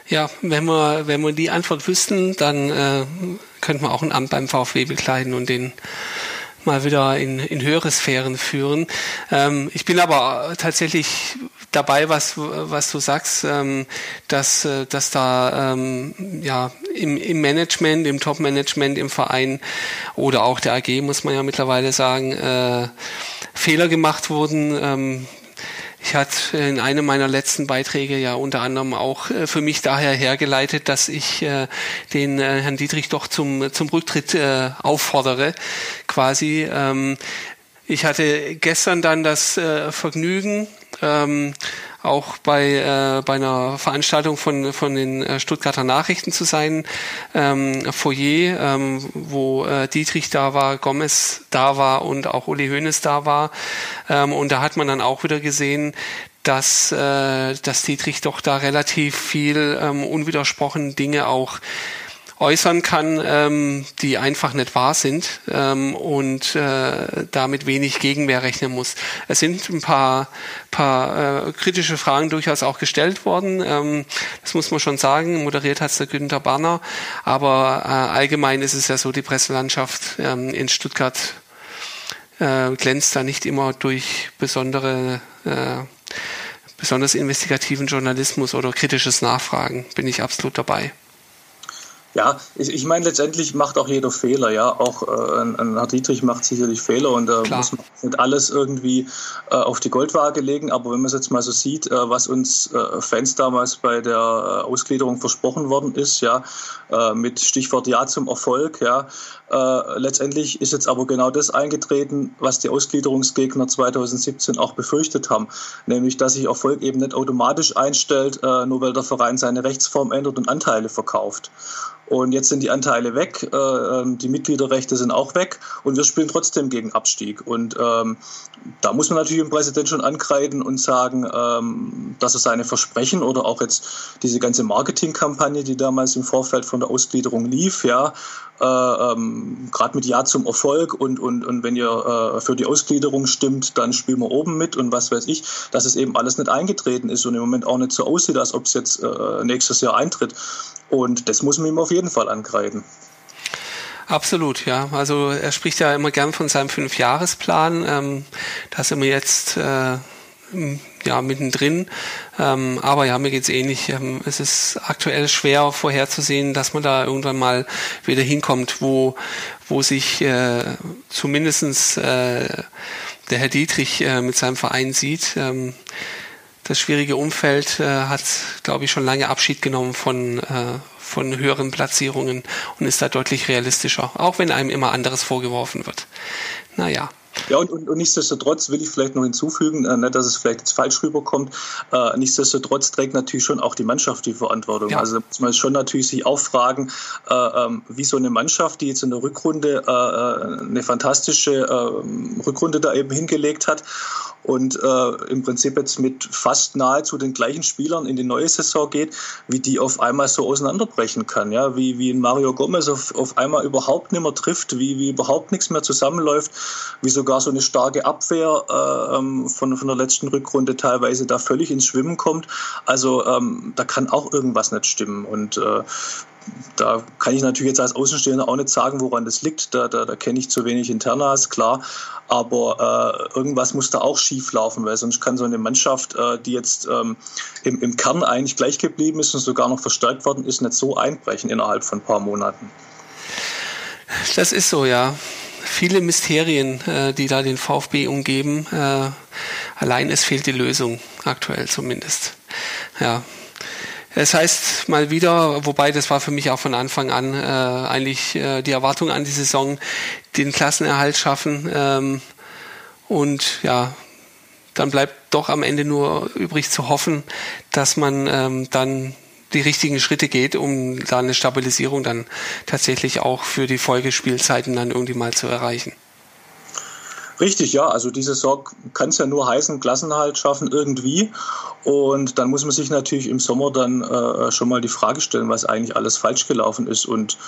Ja, wenn wir, wenn wir die Antwort wüssten, dann äh, könnte man auch ein Amt beim VfW bekleiden und den mal wieder in, in höhere Sphären führen. Ähm, ich bin aber tatsächlich dabei, was, was du sagst, ähm, dass, äh, dass da ähm, ja, im, im Management, im Top-Management, im Verein oder auch der AG, muss man ja mittlerweile sagen, äh, Fehler gemacht wurden. Ähm, ich hatte in einem meiner letzten Beiträge ja unter anderem auch äh, für mich daher hergeleitet, dass ich äh, den äh, Herrn Dietrich doch zum, zum Rücktritt auffordere, quasi. Ähm, ich hatte gestern dann das Vergnügen, ähm, auch bei, äh, bei einer Veranstaltung von, von den äh, Stuttgarter Nachrichten zu sein, ähm, Foyer, ähm, wo äh, Dietrich da war, Gomez da war und auch Uli Hoeneß da war. Ähm, und da hat man dann auch wieder gesehen, dass, äh, dass Dietrich doch da relativ viel ähm, unwidersprochen Dinge auch äußern kann, ähm, die einfach nicht wahr sind ähm, und äh, damit wenig Gegenwehr rechnen muss. Es sind ein paar, paar äh, kritische Fragen durchaus auch gestellt worden. Ähm, das muss man schon sagen. Moderiert hat es der Günther Barner. Aber äh, allgemein ist es ja so, die Presselandschaft ähm, in Stuttgart äh, glänzt da nicht immer durch besondere äh, besonders investigativen Journalismus oder kritisches Nachfragen. Bin ich absolut dabei. Ja, ich, ich meine, letztendlich macht auch jeder Fehler, ja. Auch äh, ein, ein Herr Dietrich macht sicherlich Fehler und da äh, muss man nicht alles irgendwie äh, auf die Goldwaage legen. Aber wenn man es jetzt mal so sieht, äh, was uns äh, Fans damals bei der äh, Ausgliederung versprochen worden ist, ja, äh, mit Stichwort Ja zum Erfolg, ja, äh, letztendlich ist jetzt aber genau das eingetreten, was die Ausgliederungsgegner 2017 auch befürchtet haben, nämlich dass sich Erfolg eben nicht automatisch einstellt, äh, nur weil der Verein seine Rechtsform ändert und Anteile verkauft. Und jetzt sind die Anteile weg, äh, ähm, die Mitgliederrechte sind auch weg und wir spielen trotzdem gegen Abstieg. Und ähm, da muss man natürlich dem Präsident schon ankreiden und sagen, ähm, dass er seine Versprechen oder auch jetzt diese ganze Marketingkampagne, die damals im Vorfeld von der Ausgliederung lief, ja, äh, ähm, gerade mit Ja zum Erfolg und, und, und wenn ihr äh, für die Ausgliederung stimmt, dann spielen wir oben mit und was weiß ich, dass es eben alles nicht eingetreten ist und im Moment auch nicht so aussieht, als ob es jetzt äh, nächstes Jahr eintritt. Und das muss man ihm auf jeden Fall angreifen. Absolut, ja. Also er spricht ja immer gern von seinem Fünfjahresplan. Ähm, da sind wir jetzt äh, ja, mittendrin. Ähm, aber ja, mir geht's ähnlich. Ähm, es ist aktuell schwer vorherzusehen, dass man da irgendwann mal wieder hinkommt, wo, wo sich äh, zumindestens äh, der Herr Dietrich äh, mit seinem Verein sieht. Ähm, das schwierige Umfeld äh, hat, glaube ich, schon lange Abschied genommen von, äh, von höheren Platzierungen und ist da deutlich realistischer, auch wenn einem immer anderes vorgeworfen wird. Naja. Ja, und, und, und nichtsdestotrotz will ich vielleicht noch hinzufügen, äh, nicht, dass es vielleicht jetzt falsch rüberkommt, äh, nichtsdestotrotz trägt natürlich schon auch die Mannschaft die Verantwortung. Ja. Also muss man schon natürlich sich auch fragen, äh, ähm, wie so eine Mannschaft, die jetzt in der Rückrunde äh, äh eine fantastische äh, Rückrunde da eben hingelegt hat und äh, im Prinzip jetzt mit fast nahezu den gleichen Spielern in die neue Saison geht, wie die auf einmal so auseinanderbrechen kann. Ja? Wie, wie Mario Gomez auf, auf einmal überhaupt nicht mehr trifft, wie, wie überhaupt nichts mehr zusammenläuft, wie sogar so eine starke Abwehr äh, ähm, von, von der letzten Rückrunde teilweise da völlig ins Schwimmen kommt. Also ähm, da kann auch irgendwas nicht stimmen. Und äh, da kann ich natürlich jetzt als Außenstehender auch nicht sagen, woran das liegt. Da, da, da kenne ich zu wenig Internas, klar. Aber äh, irgendwas muss da auch schief laufen, weil sonst kann so eine Mannschaft, äh, die jetzt ähm, im, im Kern eigentlich gleich geblieben ist und sogar noch verstärkt worden ist, nicht so einbrechen innerhalb von ein paar Monaten. Das ist so, ja. Viele Mysterien, äh, die da den VfB umgeben. Äh, allein es fehlt die Lösung, aktuell zumindest. Ja, es heißt mal wieder, wobei das war für mich auch von Anfang an äh, eigentlich äh, die Erwartung an die Saison, den Klassenerhalt schaffen. Ähm, und ja, dann bleibt doch am Ende nur übrig zu hoffen, dass man ähm, dann die richtigen Schritte geht, um da eine Stabilisierung dann tatsächlich auch für die Folgespielzeiten dann irgendwie mal zu erreichen. Richtig, ja. Also diese Saison kann es ja nur heißen, Klassenhalt schaffen irgendwie. Und dann muss man sich natürlich im Sommer dann äh, schon mal die Frage stellen, was eigentlich alles falsch gelaufen ist. Und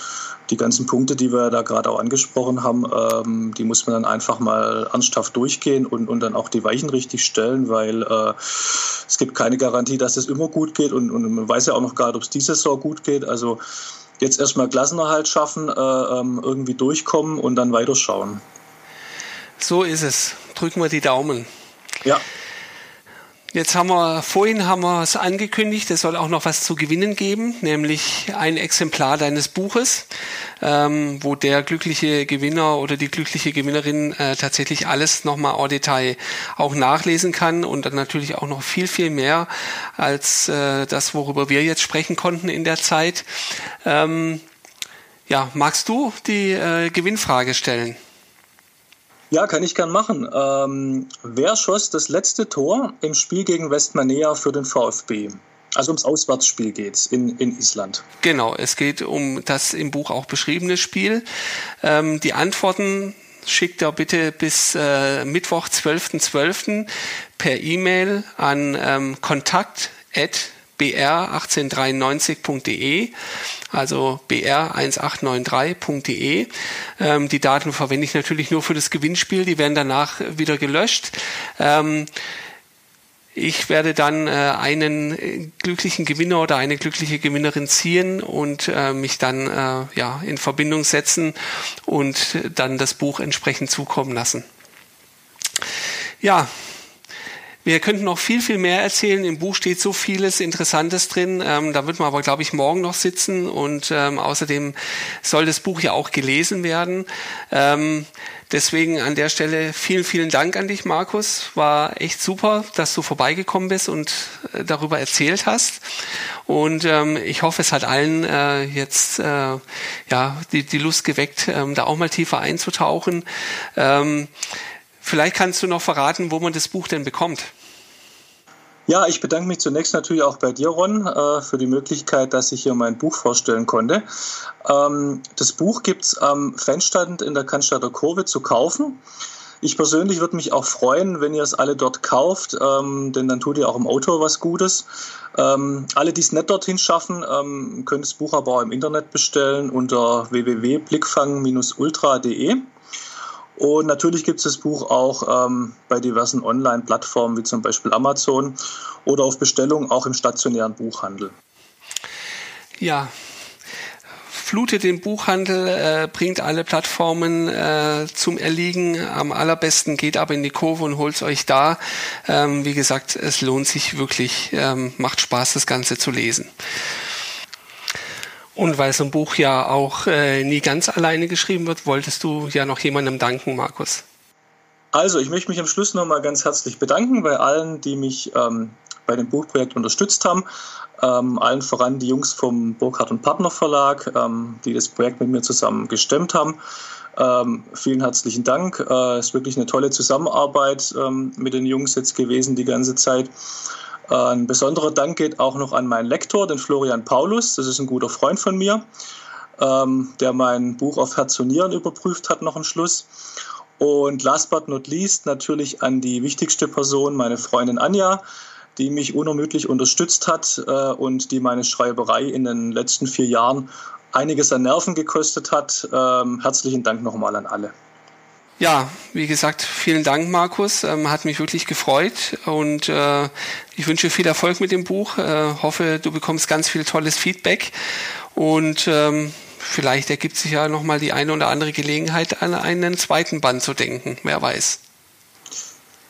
die ganzen Punkte, die wir da gerade auch angesprochen haben, ähm, die muss man dann einfach mal ernsthaft durchgehen und, und dann auch die Weichen richtig stellen, weil äh, es gibt keine Garantie, dass es immer gut geht. Und, und man weiß ja auch noch gar nicht, ob es diese Saison gut geht. Also jetzt erstmal Klassenerhalt schaffen, äh, ähm, irgendwie durchkommen und dann weiterschauen. So ist es. Drücken wir die Daumen. Ja. Jetzt haben wir, vorhin haben wir es angekündigt, es soll auch noch was zu gewinnen geben, nämlich ein Exemplar deines Buches, ähm, wo der glückliche Gewinner oder die glückliche Gewinnerin äh, tatsächlich alles nochmal au Detail auch nachlesen kann und dann natürlich auch noch viel, viel mehr als äh, das, worüber wir jetzt sprechen konnten in der Zeit. Ähm, ja, magst du die äh, Gewinnfrage stellen? Ja, kann ich gern machen. Ähm, wer schoss das letzte Tor im Spiel gegen Westmanea für den VfB? Also ums Auswärtsspiel geht's in, in Island. Genau, es geht um das im Buch auch beschriebene Spiel. Ähm, die Antworten schickt er bitte bis äh, Mittwoch, 12.12. .12. per E-Mail an ähm, kontakt@ br1893.de, also br1893.de. Ähm, die Daten verwende ich natürlich nur für das Gewinnspiel, die werden danach wieder gelöscht. Ähm, ich werde dann äh, einen glücklichen Gewinner oder eine glückliche Gewinnerin ziehen und äh, mich dann äh, ja, in Verbindung setzen und dann das Buch entsprechend zukommen lassen. Ja, wir könnten noch viel, viel mehr erzählen. Im Buch steht so vieles Interessantes drin. Ähm, da wird man aber, glaube ich, morgen noch sitzen. Und ähm, außerdem soll das Buch ja auch gelesen werden. Ähm, deswegen an der Stelle vielen, vielen Dank an dich, Markus. War echt super, dass du vorbeigekommen bist und äh, darüber erzählt hast. Und ähm, ich hoffe, es hat allen äh, jetzt äh, ja die, die Lust geweckt, ähm, da auch mal tiefer einzutauchen. Ähm, Vielleicht kannst du noch verraten, wo man das Buch denn bekommt. Ja, ich bedanke mich zunächst natürlich auch bei dir, Ron, äh, für die Möglichkeit, dass ich hier mein Buch vorstellen konnte. Ähm, das Buch gibt es am Fanstand in der Cannstatter Kurve zu kaufen. Ich persönlich würde mich auch freuen, wenn ihr es alle dort kauft, ähm, denn dann tut ihr auch im Auto was Gutes. Ähm, alle, die es nicht dorthin schaffen, können das Buch aber auch im Internet bestellen unter www.blickfang-ultra.de. Und natürlich gibt es das Buch auch ähm, bei diversen Online-Plattformen wie zum Beispiel Amazon oder auf Bestellung auch im stationären Buchhandel. Ja, flutet den Buchhandel, äh, bringt alle Plattformen äh, zum Erliegen. Am allerbesten geht aber in die Kurve und holt euch da. Ähm, wie gesagt, es lohnt sich wirklich, ähm, macht Spaß, das Ganze zu lesen. Und weil so ein Buch ja auch äh, nie ganz alleine geschrieben wird, wolltest du ja noch jemandem danken, Markus. Also, ich möchte mich am Schluss nochmal ganz herzlich bedanken bei allen, die mich ähm, bei dem Buchprojekt unterstützt haben. Ähm, allen voran die Jungs vom Burkhardt und Partner Verlag, ähm, die das Projekt mit mir zusammen gestemmt haben. Ähm, vielen herzlichen Dank. Es äh, ist wirklich eine tolle Zusammenarbeit ähm, mit den Jungs jetzt gewesen die ganze Zeit. Ein besonderer Dank geht auch noch an meinen Lektor, den Florian Paulus. Das ist ein guter Freund von mir, ähm, der mein Buch auf Herz und Nieren überprüft hat noch am Schluss. Und last but not least natürlich an die wichtigste Person, meine Freundin Anja, die mich unermüdlich unterstützt hat äh, und die meine Schreiberei in den letzten vier Jahren einiges an Nerven gekostet hat. Ähm, herzlichen Dank nochmal an alle. Ja, wie gesagt, vielen Dank, Markus. Ähm, hat mich wirklich gefreut und äh, ich wünsche viel Erfolg mit dem Buch. Äh, hoffe, du bekommst ganz viel tolles Feedback und ähm, vielleicht ergibt sich ja nochmal die eine oder andere Gelegenheit, an einen zweiten Band zu denken. Wer weiß.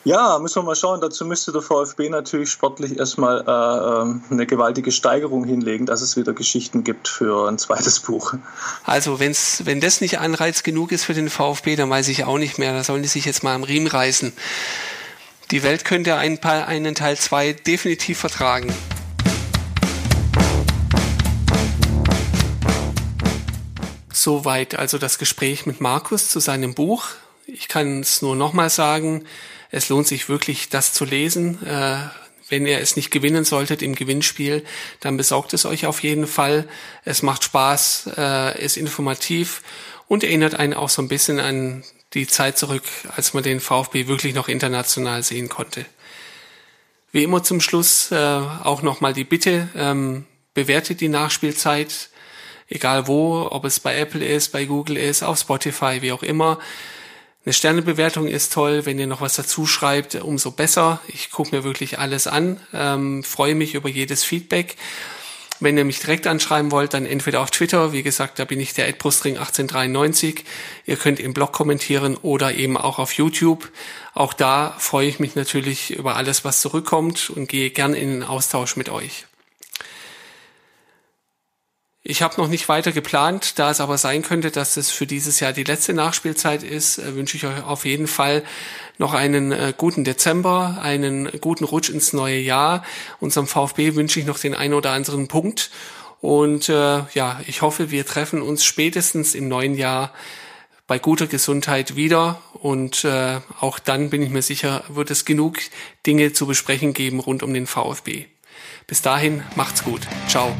Ja, müssen wir mal schauen. Dazu müsste der VfB natürlich sportlich erstmal äh, ähm, eine gewaltige Steigerung hinlegen, dass es wieder Geschichten gibt für ein zweites Buch. Also wenn's, wenn das nicht Anreiz genug ist für den VfB, dann weiß ich auch nicht mehr. Da sollen die sich jetzt mal am Riemen reißen. Die Welt könnte einen, einen Teil 2 definitiv vertragen. Soweit also das Gespräch mit Markus zu seinem Buch. Ich kann es nur nochmal sagen, es lohnt sich wirklich, das zu lesen. Äh, wenn ihr es nicht gewinnen solltet im Gewinnspiel, dann besorgt es euch auf jeden Fall. Es macht Spaß, äh, ist informativ und erinnert einen auch so ein bisschen an die Zeit zurück, als man den VfB wirklich noch international sehen konnte. Wie immer zum Schluss äh, auch nochmal die Bitte, ähm, bewertet die Nachspielzeit, egal wo, ob es bei Apple ist, bei Google ist, auf Spotify, wie auch immer. Eine Sternebewertung ist toll, wenn ihr noch was dazu schreibt, umso besser. Ich gucke mir wirklich alles an, ähm, freue mich über jedes Feedback. Wenn ihr mich direkt anschreiben wollt, dann entweder auf Twitter, wie gesagt, da bin ich der Edbrustring 1893. Ihr könnt im Blog kommentieren oder eben auch auf YouTube. Auch da freue ich mich natürlich über alles, was zurückkommt und gehe gern in den Austausch mit euch. Ich habe noch nicht weiter geplant, da es aber sein könnte, dass es für dieses Jahr die letzte Nachspielzeit ist, äh, wünsche ich euch auf jeden Fall noch einen äh, guten Dezember, einen guten Rutsch ins neue Jahr. Unserem VfB wünsche ich noch den einen oder anderen Punkt. Und äh, ja, ich hoffe, wir treffen uns spätestens im neuen Jahr bei guter Gesundheit wieder. Und äh, auch dann bin ich mir sicher, wird es genug Dinge zu besprechen geben rund um den VfB. Bis dahin, macht's gut. Ciao.